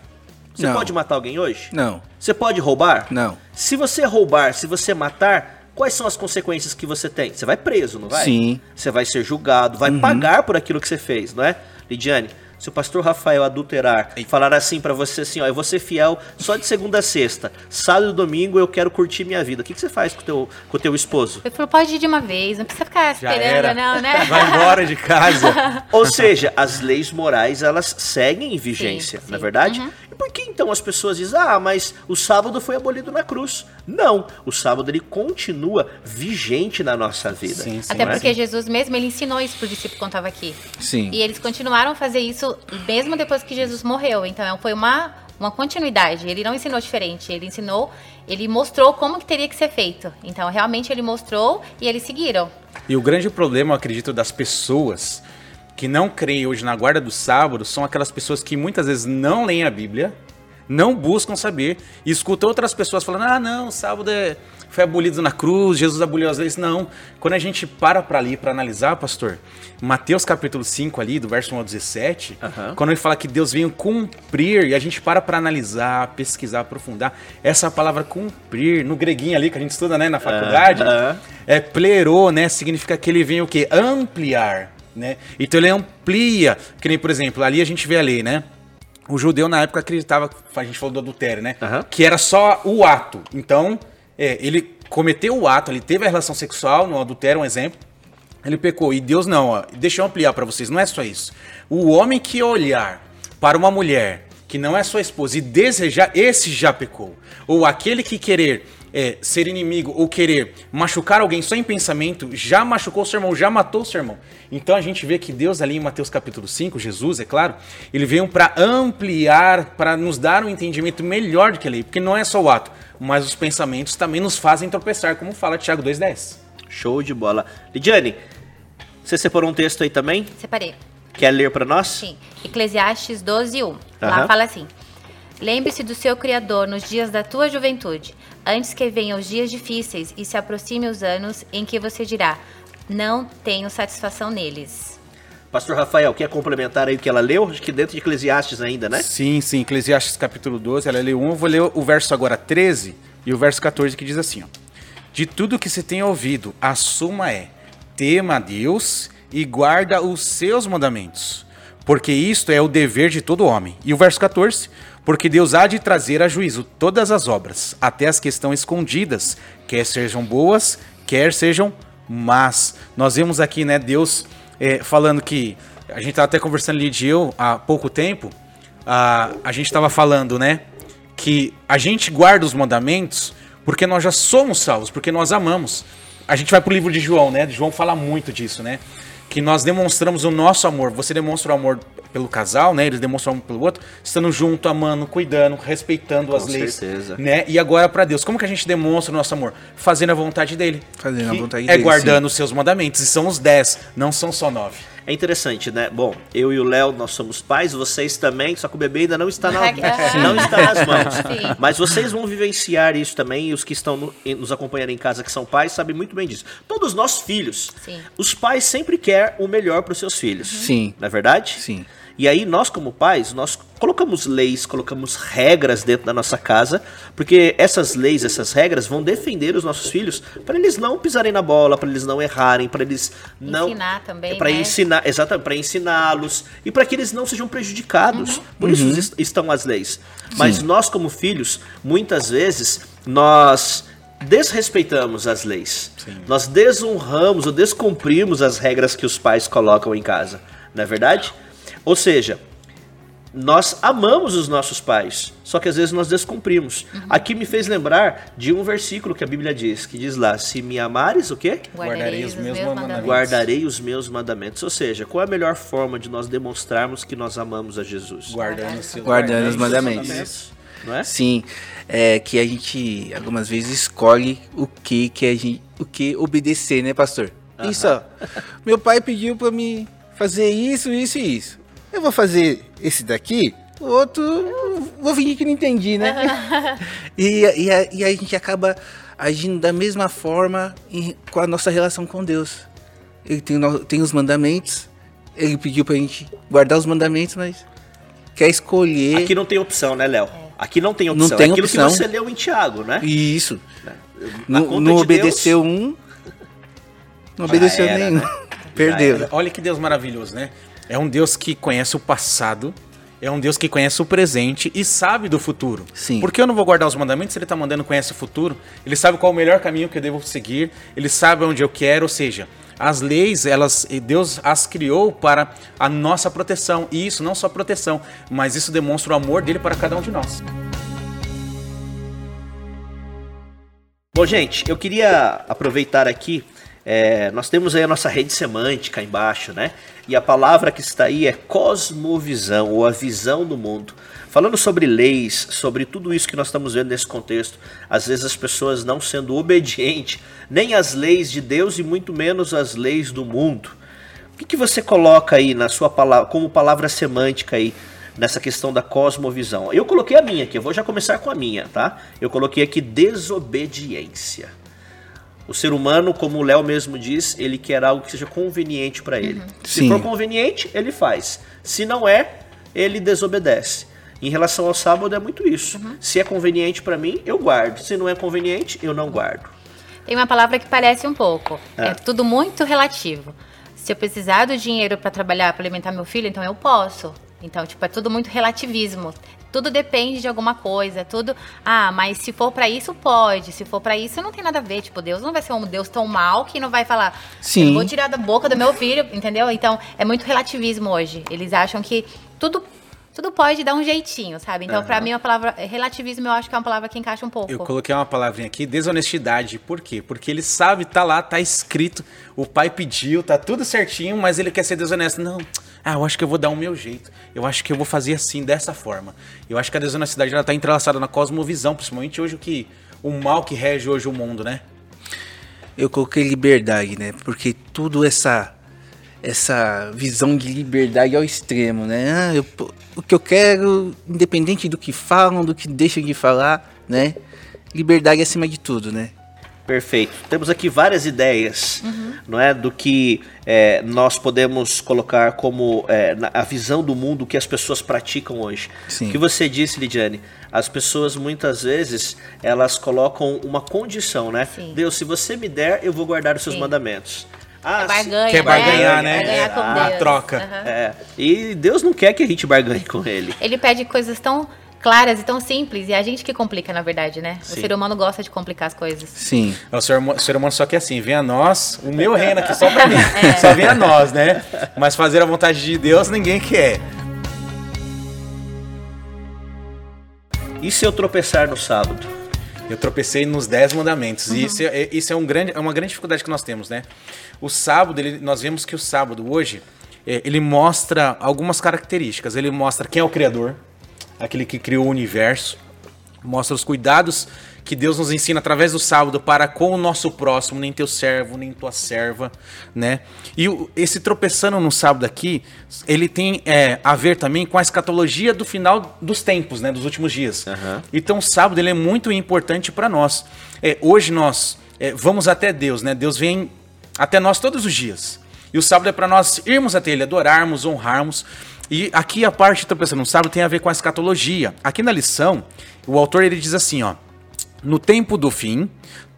Speaker 2: Você não. pode matar alguém hoje?
Speaker 4: Não.
Speaker 2: Você pode roubar?
Speaker 4: Não.
Speaker 2: Se você roubar, se você matar, quais são as consequências que você tem? Você vai preso, não vai?
Speaker 4: Sim.
Speaker 2: Você vai ser julgado, vai uhum. pagar por aquilo que você fez, não é? Lidiane, se o pastor Rafael adulterar e falar assim para você assim, ó, eu vou ser fiel só de segunda a sexta, sábado e domingo eu quero curtir minha vida. O que, que você faz com o teu, com o teu esposo?
Speaker 3: Eu falo, pode ir de uma vez, não precisa ficar esperando, não, né?
Speaker 1: Vai embora de casa.
Speaker 2: Ou seja, as leis morais, elas seguem em vigência, sim, sim. não é verdade? Uhum. Por que então as pessoas dizem, ah, mas o sábado foi abolido na cruz? Não, o sábado ele continua vigente na nossa vida. Sim,
Speaker 3: sim, Até porque é? Jesus mesmo, ele ensinou isso pro discípulo quando estava aqui.
Speaker 4: Sim.
Speaker 3: E eles continuaram a fazer isso mesmo depois que Jesus morreu. Então foi uma, uma continuidade. Ele não ensinou diferente, ele ensinou, ele mostrou como que teria que ser feito. Então realmente ele mostrou e eles seguiram.
Speaker 1: E o grande problema, eu acredito, das pessoas que não creem hoje na guarda do sábado são aquelas pessoas que muitas vezes não leem a Bíblia, não buscam saber, e escutam outras pessoas falando: ah, não, o sábado é, foi abolido na cruz, Jesus aboliu as leis. Não. Quando a gente para para ali, para analisar, pastor, Mateus capítulo 5 ali, do verso 1 ao 17, uhum. quando ele fala que Deus veio cumprir, e a gente para para analisar, pesquisar, aprofundar, essa palavra cumprir, no greguinho ali que a gente estuda né, na faculdade, uhum. é plerô, né? Significa que ele vem o quê? Ampliar né? Então ele amplia, que nem, por exemplo, ali a gente vê a lei, né? O judeu na época acreditava, a gente falou do adultério, né? Uhum. Que era só o ato. Então, é, ele cometeu o ato, ele teve a relação sexual, no adultério, um exemplo, ele pecou. E Deus não, ó, deixa eu ampliar para vocês, não é só isso. O homem que olhar para uma mulher que não é sua esposa e desejar, esse já pecou. Ou aquele que querer é, ser inimigo ou querer machucar alguém só em pensamento, já machucou o seu irmão, já matou o seu irmão. Então a gente vê que Deus ali em Mateus capítulo 5, Jesus, é claro, ele veio para ampliar, para nos dar um entendimento melhor do que a lei, porque não é só o ato, mas os pensamentos também nos fazem tropeçar, como fala Tiago 2,10.
Speaker 2: Show de bola. Lidiane, você separou um texto aí também?
Speaker 3: Separei.
Speaker 2: Quer ler para nós?
Speaker 3: Sim. Eclesiastes 12, 1. Lá fala assim: Lembre-se do seu Criador nos dias da tua juventude, antes que venham os dias difíceis e se aproxime os anos em que você dirá: Não tenho satisfação neles.
Speaker 2: Pastor Rafael, quer complementar aí o que ela leu? Acho que dentro de Eclesiastes ainda, né?
Speaker 1: Sim, sim, Eclesiastes capítulo 12, ela leu um, eu vou ler o verso agora 13 e o verso 14 que diz assim, ó. De tudo que se tem ouvido, a suma é: tema a Deus e guarda os seus mandamentos, porque isto é o dever de todo homem. E o verso 14: porque Deus há de trazer a juízo todas as obras, até as que estão escondidas, quer sejam boas, quer sejam más. Nós vemos aqui, né, Deus é, falando que a gente estava até conversando ali de eu há pouco tempo. A, a gente estava falando, né, que a gente guarda os mandamentos porque nós já somos salvos, porque nós amamos. A gente vai para o livro de João, né? João fala muito disso, né? Que nós demonstramos o nosso amor. Você demonstra o amor pelo casal, né? Eles demonstram um pelo outro, estando junto, amando, cuidando, respeitando Com as leis, certeza. né? E agora para Deus, como que a gente demonstra o nosso amor? Fazendo a vontade dele.
Speaker 4: Fazendo a vontade
Speaker 1: é dele. É guardando os seus mandamentos. E são os dez, não são só nove.
Speaker 2: É interessante, né? Bom, eu e o Léo, nós somos pais, vocês também, só que o bebê ainda não está, na, não está nas mãos. Sim. Mas vocês vão vivenciar isso também, e os que estão no, nos acompanhando em casa, que são pais, sabem muito bem disso. Todos nós, filhos, Sim. os pais sempre querem o melhor para os seus filhos.
Speaker 4: Sim.
Speaker 2: Não é verdade?
Speaker 4: Sim.
Speaker 2: E aí nós como pais, nós colocamos leis, colocamos regras dentro da nossa casa, porque essas leis, essas regras vão defender os nossos filhos para eles não pisarem na bola, para eles não errarem, para eles não
Speaker 3: ensinar também,
Speaker 2: para
Speaker 3: né?
Speaker 2: ensinar, exatamente, para ensiná-los e para que eles não sejam prejudicados. Uhum. Por isso uhum. estão as leis. Sim. Mas nós como filhos, muitas vezes nós desrespeitamos as leis. Sim. Nós desonramos ou descumprimos as regras que os pais colocam em casa. Não é verdade? Ou seja, nós amamos os nossos pais, só que às vezes nós descumprimos. Uhum. Aqui me fez lembrar de um versículo que a Bíblia diz, que diz lá: Se me amares, o quê?
Speaker 3: Guardarei os meus mandamentos.
Speaker 2: Guardarei os meus mandamentos. Ou seja, qual é a melhor forma de nós demonstrarmos que nós amamos a Jesus?
Speaker 4: Guardando, Guardando, Guardando os mandamentos. mandamentos. Não é? Sim, é que a gente algumas vezes escolhe o que que a gente, o que obedecer, né, pastor? Uhum. Isso, ó. Meu pai pediu para me fazer isso, isso e isso eu vou fazer esse daqui, o outro, vou fingir que não entendi, né? e, e, a, e a gente acaba agindo da mesma forma em, com a nossa relação com Deus. Ele tem, tem os mandamentos, ele pediu pra gente guardar os mandamentos, mas quer escolher.
Speaker 2: Aqui não tem opção, né, Léo? Aqui não tem opção.
Speaker 4: Não tem é aquilo opção.
Speaker 2: que você leu em Tiago, né?
Speaker 4: Isso. Não, não de obedeceu Deus... um, não obedeceu era, nenhum. Né? Perdeu.
Speaker 1: Olha que Deus maravilhoso, né? É um Deus que conhece o passado é um Deus que conhece o presente e sabe do futuro.
Speaker 4: Sim.
Speaker 1: Por que eu não vou guardar os mandamentos se ele está mandando conhece o futuro? Ele sabe qual é o melhor caminho que eu devo seguir, ele sabe onde eu quero, ou seja, as leis, elas Deus as criou para a nossa proteção. E isso não só proteção, mas isso demonstra o amor dele para cada um de nós.
Speaker 2: Bom, gente, eu queria aproveitar aqui é, nós temos aí a nossa rede semântica embaixo, né? E a palavra que está aí é cosmovisão, ou a visão do mundo. Falando sobre leis, sobre tudo isso que nós estamos vendo nesse contexto, às vezes as pessoas não sendo obedientes nem às leis de Deus e muito menos às leis do mundo. O que, que você coloca aí na sua palavra, como palavra semântica aí nessa questão da cosmovisão? Eu coloquei a minha aqui, eu vou já começar com a minha, tá? Eu coloquei aqui desobediência. O ser humano, como o Léo mesmo diz, ele quer algo que seja conveniente para ele. Uhum. Se for conveniente, ele faz. Se não é, ele desobedece. Em relação ao sábado é muito isso. Uhum. Se é conveniente para mim, eu guardo. Se não é conveniente, eu não guardo.
Speaker 3: Tem uma palavra que parece um pouco. É, é tudo muito relativo. Se eu precisar do dinheiro para trabalhar, para alimentar meu filho, então eu posso. Então, tipo, é tudo muito relativismo tudo depende de alguma coisa, tudo. Ah, mas se for para isso, pode. Se for para isso, não tem nada a ver. Tipo, Deus não vai ser um Deus tão mal que não vai falar. Sim. Eu vou tirar da boca do meu filho, entendeu? Então, é muito relativismo hoje. Eles acham que tudo tudo pode dar um jeitinho, sabe? Então, uhum. para mim, a palavra relativismo eu acho que é uma palavra que encaixa um pouco.
Speaker 1: Eu coloquei uma palavrinha aqui, desonestidade. Por quê? Porque ele sabe, tá lá, tá escrito, o pai pediu, tá tudo certinho, mas ele quer ser desonesto. Não, ah, eu acho que eu vou dar o meu jeito. Eu acho que eu vou fazer assim, dessa forma. Eu acho que a desonestidade ela tá entrelaçada na cosmovisão, principalmente hoje o que o mal que rege hoje o mundo, né?
Speaker 4: Eu coloquei liberdade, né? Porque tudo essa essa visão de liberdade ao extremo, né? Ah, eu, o que eu quero, independente do que falam, do que deixam de falar, né? Liberdade acima de tudo, né?
Speaker 2: Perfeito. Temos aqui várias ideias, uhum. Não é, do que é, nós podemos colocar como é, a visão do mundo que as pessoas praticam hoje. Sim. O que você disse, Lidiane? As pessoas muitas vezes elas colocam uma condição, né? Sim. Deus, se você me der, eu vou guardar os seus Sim. mandamentos.
Speaker 1: Ah, é barganha, quer barganhar, né? né? Barganhar com ah, Deus. troca.
Speaker 2: Uhum. É. E Deus não quer que a gente barganhe com ele.
Speaker 3: Ele pede coisas tão claras e tão simples. E é a gente que complica, na verdade, né? Sim. O ser humano gosta de complicar as coisas.
Speaker 1: Sim. O ser, o ser humano só quer assim, vem a nós, o meu reino aqui só pra mim. É. Só vem a nós, né? Mas fazer a vontade de Deus ninguém quer.
Speaker 2: E se eu tropeçar no sábado?
Speaker 1: Eu tropecei nos dez mandamentos. Uhum. E isso, é, isso é, um grande, é uma grande dificuldade que nós temos, né? O sábado, ele, nós vemos que o sábado hoje, é, ele mostra algumas características. Ele mostra quem é o Criador, aquele que criou o universo, mostra os cuidados que Deus nos ensina através do sábado para com o nosso próximo, nem teu servo, nem tua serva, né? E esse tropeçando no sábado aqui, ele tem é, a ver também com a escatologia do final dos tempos, né? Dos últimos dias. Uhum. Então o sábado ele é muito importante para nós. É, hoje nós é, vamos até Deus, né? Deus vem até nós todos os dias. E o sábado é para nós irmos até Ele, adorarmos, honrarmos. E aqui a parte, estou pensando, no sábado tem a ver com a escatologia. Aqui na lição, o autor ele diz assim, ó. No tempo do fim,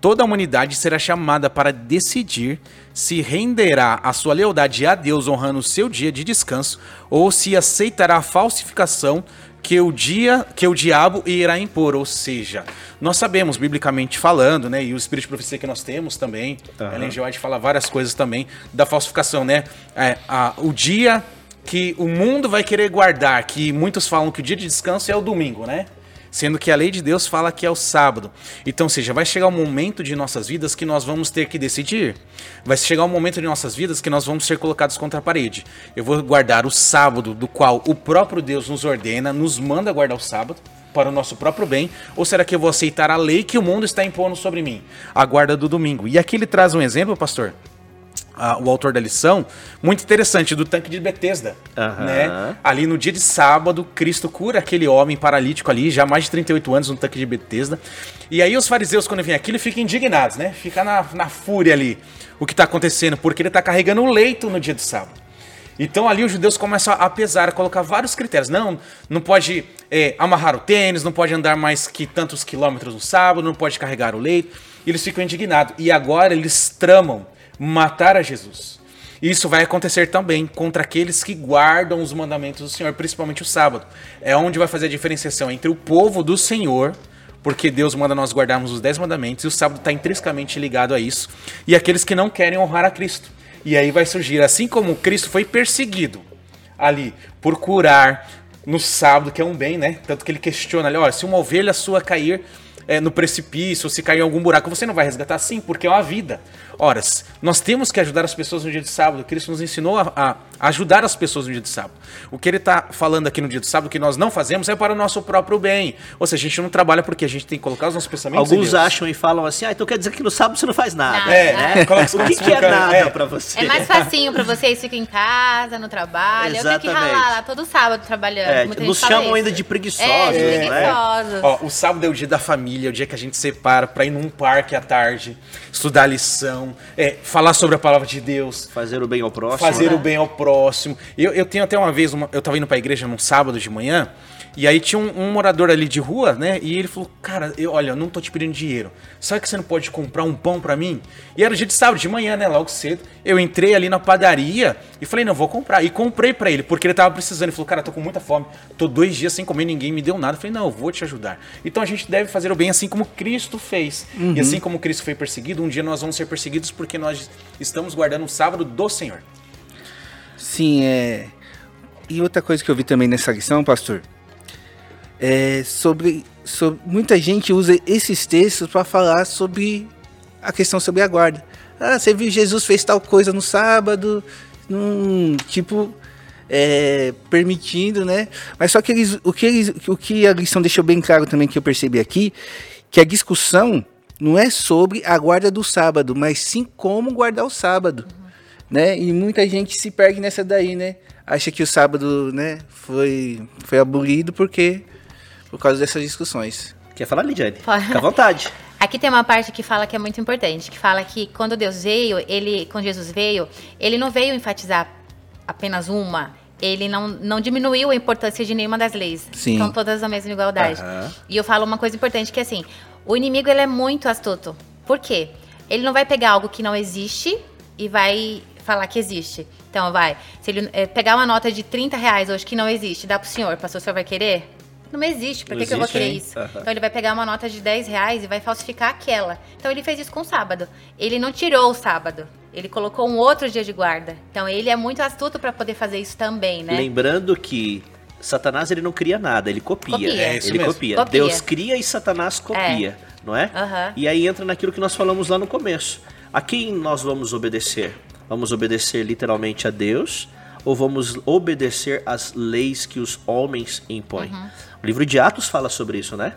Speaker 1: toda a humanidade será chamada para decidir se renderá a sua lealdade a Deus honrando o seu dia de descanso ou se aceitará a falsificação que o dia que o diabo irá impor, ou seja, nós sabemos biblicamente falando, né, e o espírito de profecia que nós temos também, uhum. Ellen G. White fala várias coisas também da falsificação, né, é, a, o dia que o mundo vai querer guardar, que muitos falam que o dia de descanso é o domingo, né? Sendo que a lei de Deus fala que é o sábado. Então, ou seja, vai chegar um momento de nossas vidas que nós vamos ter que decidir. Vai chegar um momento de nossas vidas que nós vamos ser colocados contra a parede. Eu vou guardar o sábado, do qual o próprio Deus nos ordena, nos manda guardar o sábado para o nosso próprio bem? Ou será que eu vou aceitar a lei que o mundo está impondo sobre mim? A guarda do domingo. E aqui ele traz um exemplo, pastor, o autor da lição, muito interessante, do tanque de Betesda. Uhum. Né? Ali no dia de sábado, Cristo cura aquele homem paralítico ali, já mais de 38 anos no tanque de Betesda. E aí os fariseus, quando vêm aqui, ele ficam indignados, né? Fica na, na fúria ali o que está acontecendo, porque ele está carregando o leito no dia de sábado. Então ali os judeus começam a pesar, a colocar vários critérios. Não, não pode é, amarrar o tênis, não pode andar mais que tantos quilômetros no sábado, não pode carregar o leito. E eles ficam indignados. E agora eles tramam matar a Jesus. Isso vai acontecer também contra aqueles que guardam os mandamentos do Senhor, principalmente o sábado. É onde vai fazer a diferenciação entre o povo do Senhor, porque Deus manda nós guardarmos os dez mandamentos, e o sábado está intrinsecamente ligado a isso, e aqueles que não querem honrar a Cristo. E aí vai surgir, assim como Cristo foi perseguido ali por curar no sábado, que é um bem, né? Tanto que ele questiona ali, olha, se uma ovelha sua cair é, no precipício, ou se cair em algum buraco, você não vai resgatar? Sim, porque é uma vida. Ora, nós temos que ajudar as pessoas no dia de sábado. Cristo nos ensinou a, a ajudar as pessoas no dia de sábado. O que ele está falando aqui no dia de sábado, que nós não fazemos, é para o nosso próprio bem. Ou seja, a gente não trabalha porque a gente tem que colocar os nossos pensamentos
Speaker 2: Alguns acham e falam assim, ah, então quer dizer que no sábado você não faz nada.
Speaker 3: Nada. É,
Speaker 2: né? o que, que é nada é. para você?
Speaker 3: É mais facinho para vocês, ficam em casa, no trabalho. Exatamente. Eu tenho que ralar lá todo sábado trabalhando. É,
Speaker 2: nos chamam isso. ainda de preguiçosos, é, de
Speaker 3: né? preguiçosos.
Speaker 1: Ó, o sábado é o dia da família, é o dia que a gente separa para ir num parque à tarde, estudar lição, é, falar sobre a palavra de Deus.
Speaker 2: Fazer o bem ao próximo.
Speaker 1: Fazer né? o bem ao próximo. Eu, eu tenho até uma vez, uma, eu estava indo para a igreja num sábado de manhã, e aí tinha um, um, morador ali de rua, né? E ele falou: Cara, eu, olha, eu não tô te pedindo dinheiro. Sabe que você não pode comprar um pão para mim? E era dia de sábado, de manhã, né? Logo cedo. Eu entrei ali na padaria e falei: Não, vou comprar. E comprei para ele, porque ele tava precisando. Ele falou: Cara, tô com muita fome. Tô dois dias sem comer, ninguém me deu nada. Eu falei: Não, eu vou te ajudar. Então a gente deve fazer o bem assim como Cristo fez. Uhum. E assim como Cristo foi perseguido, um dia nós vamos ser perseguidos porque nós estamos guardando o sábado do Senhor.
Speaker 4: Sim, é. E outra coisa que eu vi também nessa lição, pastor, é sobre, sobre muita gente usa esses textos para falar sobre a questão sobre a guarda. Ah, você viu Jesus fez tal coisa no sábado, num, tipo é, permitindo, né? Mas só que eles, o que eles, o que a lição deixou bem claro também que eu percebi aqui, que a discussão não é sobre a guarda do sábado, mas sim como guardar o sábado, né? E muita gente se perde nessa daí, né? Acha que o sábado, né, foi foi abolido porque por causa dessas discussões.
Speaker 2: Quer falar, Lidiane? Fica à vontade.
Speaker 3: Aqui tem uma parte que fala que é muito importante, que fala que quando Deus veio, ele, quando Jesus veio, ele não veio enfatizar apenas uma, ele não, não diminuiu a importância de nenhuma das leis. Sim. Estão todas na mesma igualdade. Uhum. E eu falo uma coisa importante que é assim, o inimigo ele é muito astuto. Por quê? Ele não vai pegar algo que não existe e vai falar que existe. Então, vai. Se ele é, pegar uma nota de 30 reais hoje que não existe, dá pro senhor, pastor, o senhor vai querer? Não existe, por que, que eu vou querer isso? Uhum. Então ele vai pegar uma nota de 10 reais e vai falsificar aquela. Então ele fez isso com o sábado. Ele não tirou o sábado. Ele colocou um outro dia de guarda. Então ele é muito astuto para poder fazer isso também, né?
Speaker 2: Lembrando que Satanás ele não cria nada, ele copia. copia. É ele copia. copia. Deus cria e Satanás copia, é. não é? Uhum. E aí entra naquilo que nós falamos lá no começo. A quem nós vamos obedecer? Vamos obedecer literalmente a Deus ou vamos obedecer às leis que os homens impõem? Uhum. O livro de Atos fala sobre isso, né?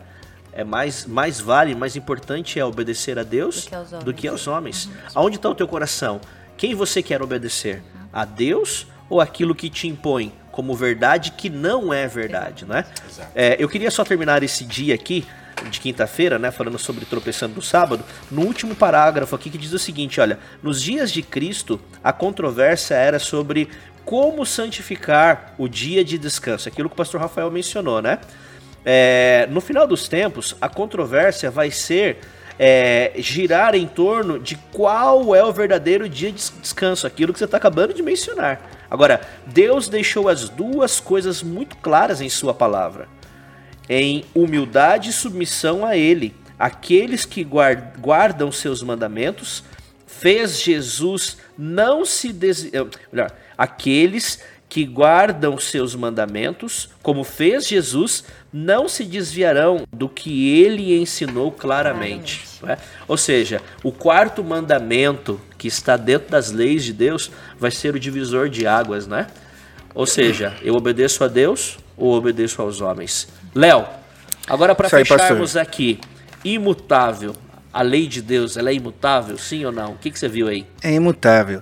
Speaker 2: É mais, mais vale, mais importante é obedecer a Deus do que, do que aos homens. Uhum. Aonde está o teu coração? Quem você quer obedecer? Uhum. A Deus ou aquilo que te impõe como verdade que não é verdade, né? É, eu queria só terminar esse dia aqui de quinta-feira, né, falando sobre tropeçando no sábado, no último parágrafo aqui que diz o seguinte, olha, nos dias de Cristo a controvérsia era sobre como santificar o dia de descanso, aquilo que o pastor Rafael mencionou, né? É, no final dos tempos, a controvérsia vai ser é, girar em torno de qual é o verdadeiro dia de descanso, aquilo que você está acabando de mencionar. Agora, Deus deixou as duas coisas muito claras em Sua palavra: em humildade e submissão a Ele. Aqueles que guardam seus mandamentos fez Jesus não se desviar. Melhor, aqueles que guardam seus mandamentos, como fez Jesus, não se desviarão do que ele ensinou claramente. claramente. É? Ou seja, o quarto mandamento que está dentro das leis de Deus vai ser o divisor de águas, né? Ou seja, eu obedeço a Deus ou obedeço aos homens. Léo, agora para fecharmos aqui, imutável. A lei de Deus, ela é imutável, sim ou não? O que, que você viu aí?
Speaker 4: É imutável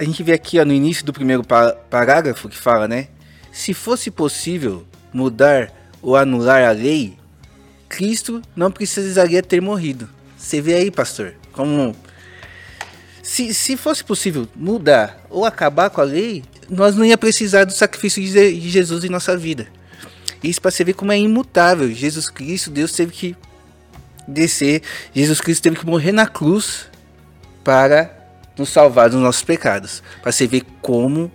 Speaker 4: a gente vê aqui ó, no início do primeiro parágrafo que fala, né? Se fosse possível mudar ou anular a lei, Cristo não precisaria ter morrido. Você vê aí, pastor, como se, se fosse possível mudar ou acabar com a lei, nós não ia precisar do sacrifício de Jesus em nossa vida. Isso para você ver como é imutável. Jesus Cristo, Deus teve que descer, Jesus Cristo teve que morrer na cruz para nos salvar dos nossos pecados. Para você ver como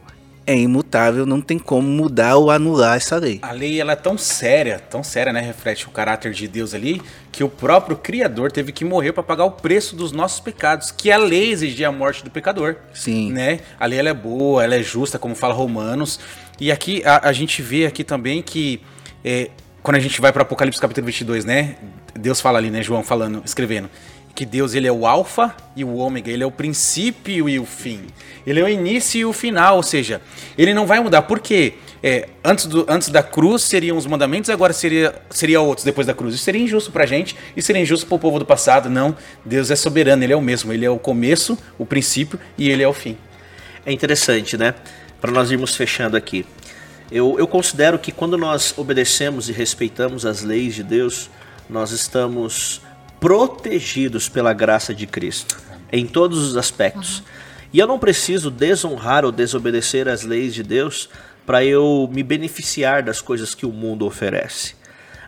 Speaker 4: é imutável, não tem como mudar ou anular essa lei.
Speaker 1: A lei ela é tão séria, tão séria, né? Reflete o caráter de Deus ali, que o próprio Criador teve que morrer para pagar o preço dos nossos pecados, que a lei exigia a morte do pecador.
Speaker 4: Sim.
Speaker 1: Né? A lei ela é boa, ela é justa, como fala Romanos. E aqui a, a gente vê aqui também que é, quando a gente vai para Apocalipse capítulo 22, né? Deus fala ali, né? João falando, escrevendo que Deus ele é o alfa e o ômega, ele é o princípio e o fim. Ele é o início e o final, ou seja, ele não vai mudar. Por quê? É, antes, do, antes da cruz seriam os mandamentos, agora seria, seria outros depois da cruz. Isso seria injusto pra gente e seria injusto pro povo do passado. Não, Deus é soberano, ele é o mesmo. Ele é o começo, o princípio e ele é o fim.
Speaker 2: É interessante, né? Para nós irmos fechando aqui. Eu, eu considero que quando nós obedecemos e respeitamos as leis de Deus, nós estamos protegidos pela graça de Cristo em todos os aspectos. Uhum. E eu não preciso desonrar ou desobedecer as leis de Deus para eu me beneficiar das coisas que o mundo oferece.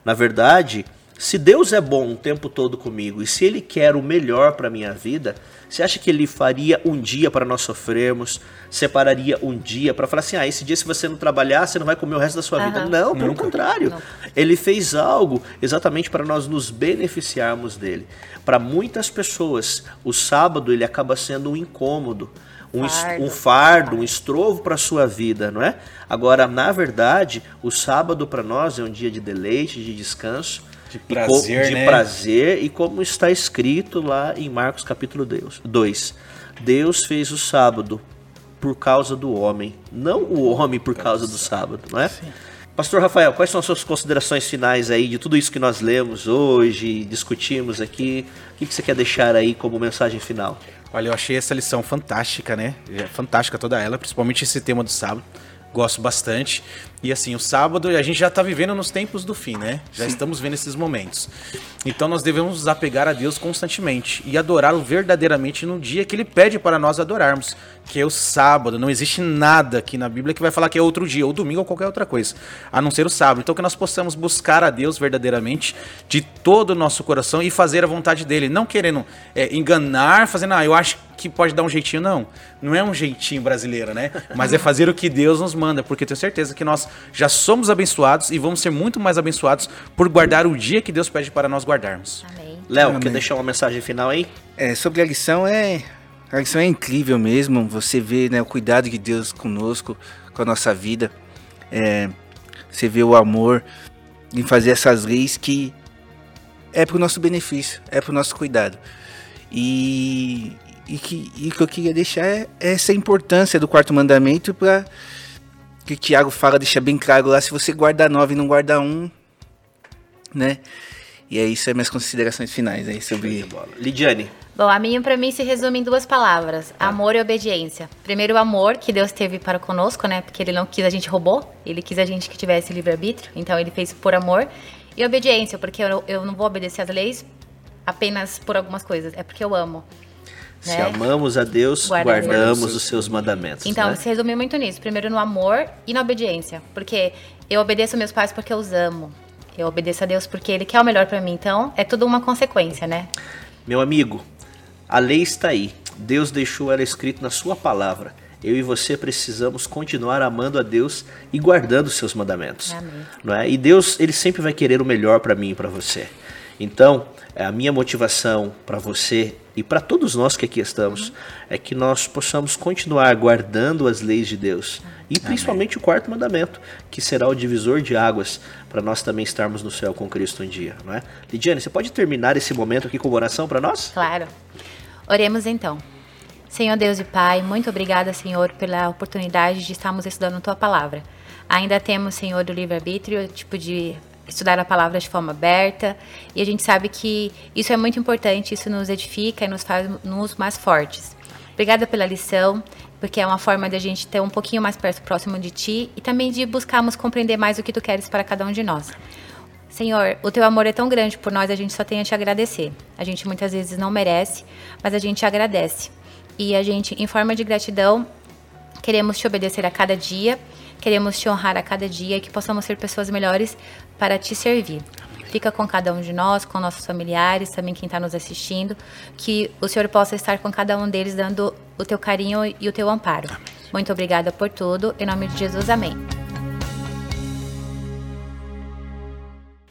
Speaker 2: Na verdade, se Deus é bom o tempo todo comigo e se Ele quer o melhor para minha vida, você acha que Ele faria um dia para nós sofrermos, separaria um dia para falar assim: ah, esse dia se você não trabalhar, você não vai comer o resto da sua uhum. vida? Não, pelo Nunca. contrário. Não. Ele fez algo exatamente para nós nos beneficiarmos dele. Para muitas pessoas, o sábado ele acaba sendo um incômodo um fardo, um, fardo, um estrovo para a sua vida, não é? Agora, na verdade, o sábado para nós é um dia de deleite, de descanso,
Speaker 1: de prazer,
Speaker 2: de
Speaker 1: né?
Speaker 2: prazer e como está escrito lá em Marcos capítulo 2. Deus fez o sábado por causa do homem, não o homem por causa do sábado, não é? Sim. Pastor Rafael, quais são as suas considerações finais aí de tudo isso que nós lemos hoje, discutimos aqui? O que você quer deixar aí como mensagem final?
Speaker 1: Olha, eu achei essa lição fantástica, né? É fantástica toda ela, principalmente esse tema do sábado. Gosto bastante. E assim, o sábado, a gente já está vivendo nos tempos do fim, né? Já Sim. estamos vendo esses momentos. Então nós devemos nos apegar a Deus constantemente e adorá-lo verdadeiramente no dia que ele pede para nós adorarmos, que é o sábado. Não existe nada aqui na Bíblia que vai falar que é outro dia, ou domingo ou qualquer outra coisa, a não ser o sábado. Então que nós possamos buscar a Deus verdadeiramente de todo o nosso coração e fazer a vontade dele, não querendo é, enganar, fazendo, ah, eu acho que pode dar um jeitinho, não. Não é um jeitinho brasileiro, né? Mas é fazer o que Deus nos manda, porque eu tenho certeza que nós já somos abençoados e vamos ser muito mais abençoados por guardar o dia que Deus pede para nós guardarmos.
Speaker 2: Amém. Léo, quer deixar uma mensagem final aí?
Speaker 4: É, sobre a lição é. A lição é incrível mesmo. Você vê né, o cuidado de Deus conosco, com a nossa vida. É, você vê o amor em fazer essas leis que é para o nosso benefício, é para o nosso cuidado. E, e, que, e o que eu queria deixar é essa importância do quarto mandamento para que o Tiago fala, deixa bem claro lá, se você guarda nove e não guarda um, né? E é isso, é minhas considerações finais aí sobre...
Speaker 2: Lidiane.
Speaker 3: Bom, a minha para mim se resume em duas palavras: ah. amor e obediência. Primeiro, o amor que Deus teve para conosco, né? Porque Ele não quis a gente roubou, Ele quis a gente que tivesse livre-arbítrio, então Ele fez por amor. E obediência, porque eu, eu não vou obedecer às leis apenas por algumas coisas, é porque eu amo.
Speaker 2: Se né? amamos a Deus, guardamos, guardamos os seus mandamentos.
Speaker 3: Então,
Speaker 2: né?
Speaker 3: se resume muito nisso. Primeiro no amor e na obediência. Porque eu obedeço meus pais porque eu os amo. Eu obedeço a Deus porque Ele quer o melhor para mim. Então, é tudo uma consequência, né?
Speaker 2: Meu amigo, a lei está aí. Deus deixou ela escrita na sua palavra. Eu e você precisamos continuar amando a Deus e guardando os seus mandamentos. Amém. Não é? E Deus, ele sempre vai querer o melhor para mim e para você. Então, a minha motivação para você e para todos nós que aqui estamos, é que nós possamos continuar guardando as leis de Deus. E principalmente Amém. o quarto mandamento, que será o divisor de águas, para nós também estarmos no céu com Cristo um dia. Não é? Lidiane, você pode terminar esse momento aqui com oração para nós?
Speaker 3: Claro. Oremos então. Senhor Deus e Pai, muito obrigada, Senhor, pela oportunidade de estarmos estudando Tua palavra. Ainda temos, Senhor, do livre-arbítrio, tipo de estudar a palavra de forma aberta. E a gente sabe que isso é muito importante, isso nos edifica e nos faz nos mais fortes. Obrigada pela lição, porque é uma forma da gente ter um pouquinho mais perto, próximo de Ti e também de buscarmos compreender mais o que Tu queres para cada um de nós. Senhor, o Teu amor é tão grande por nós, a gente só tem a Te agradecer. A gente muitas vezes não merece, mas a gente agradece. E a gente, em forma de gratidão, queremos Te obedecer a cada dia, queremos Te honrar a cada dia e que possamos ser pessoas melhores para Te servir. fica com cada um de nós, com nossos familiares, também quem está nos assistindo, que o Senhor possa estar com cada um deles, dando o teu carinho e o teu amparo. Amém. Muito obrigada por tudo. Em nome de Jesus, amém.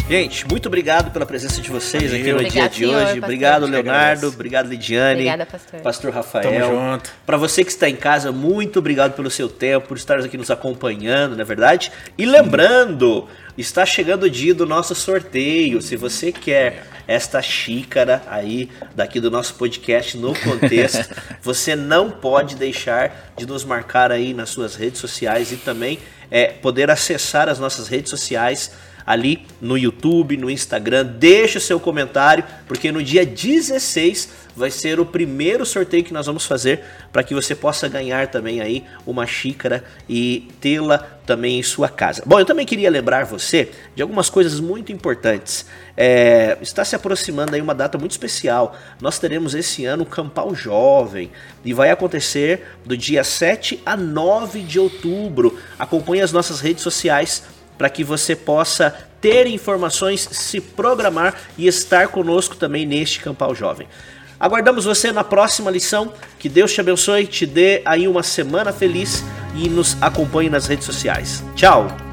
Speaker 2: Gente, muito obrigado pela presença de vocês aqui no dia de senhor, hoje. Pastor. Obrigado, Leonardo. Obrigado, Lidiane.
Speaker 3: Obrigada, pastor.
Speaker 2: Pastor Rafael. Tamo junto. Para você que está em casa, muito obrigado pelo seu tempo, por estar aqui nos acompanhando, não é verdade? E lembrando, está chegando o dia do nosso sorteio. Se você quer esta xícara aí daqui do nosso podcast no contexto, você não pode deixar de nos marcar aí nas suas redes sociais e também é, poder acessar as nossas redes sociais ali no YouTube, no Instagram. Deixe o seu comentário, porque no dia 16 vai ser o primeiro sorteio que nós vamos fazer para que você possa ganhar também aí uma xícara e tê-la também em sua casa. Bom, eu também queria lembrar você de algumas coisas muito importantes. É, está se aproximando aí uma data muito especial. Nós teremos esse ano o Campal Jovem e vai acontecer do dia 7 a 9 de outubro. Acompanhe as nossas redes sociais para que você possa ter informações, se programar e estar conosco também neste Campal Jovem. Aguardamos você na próxima lição. Que Deus te abençoe, te dê aí uma semana feliz e nos acompanhe nas redes sociais. Tchau!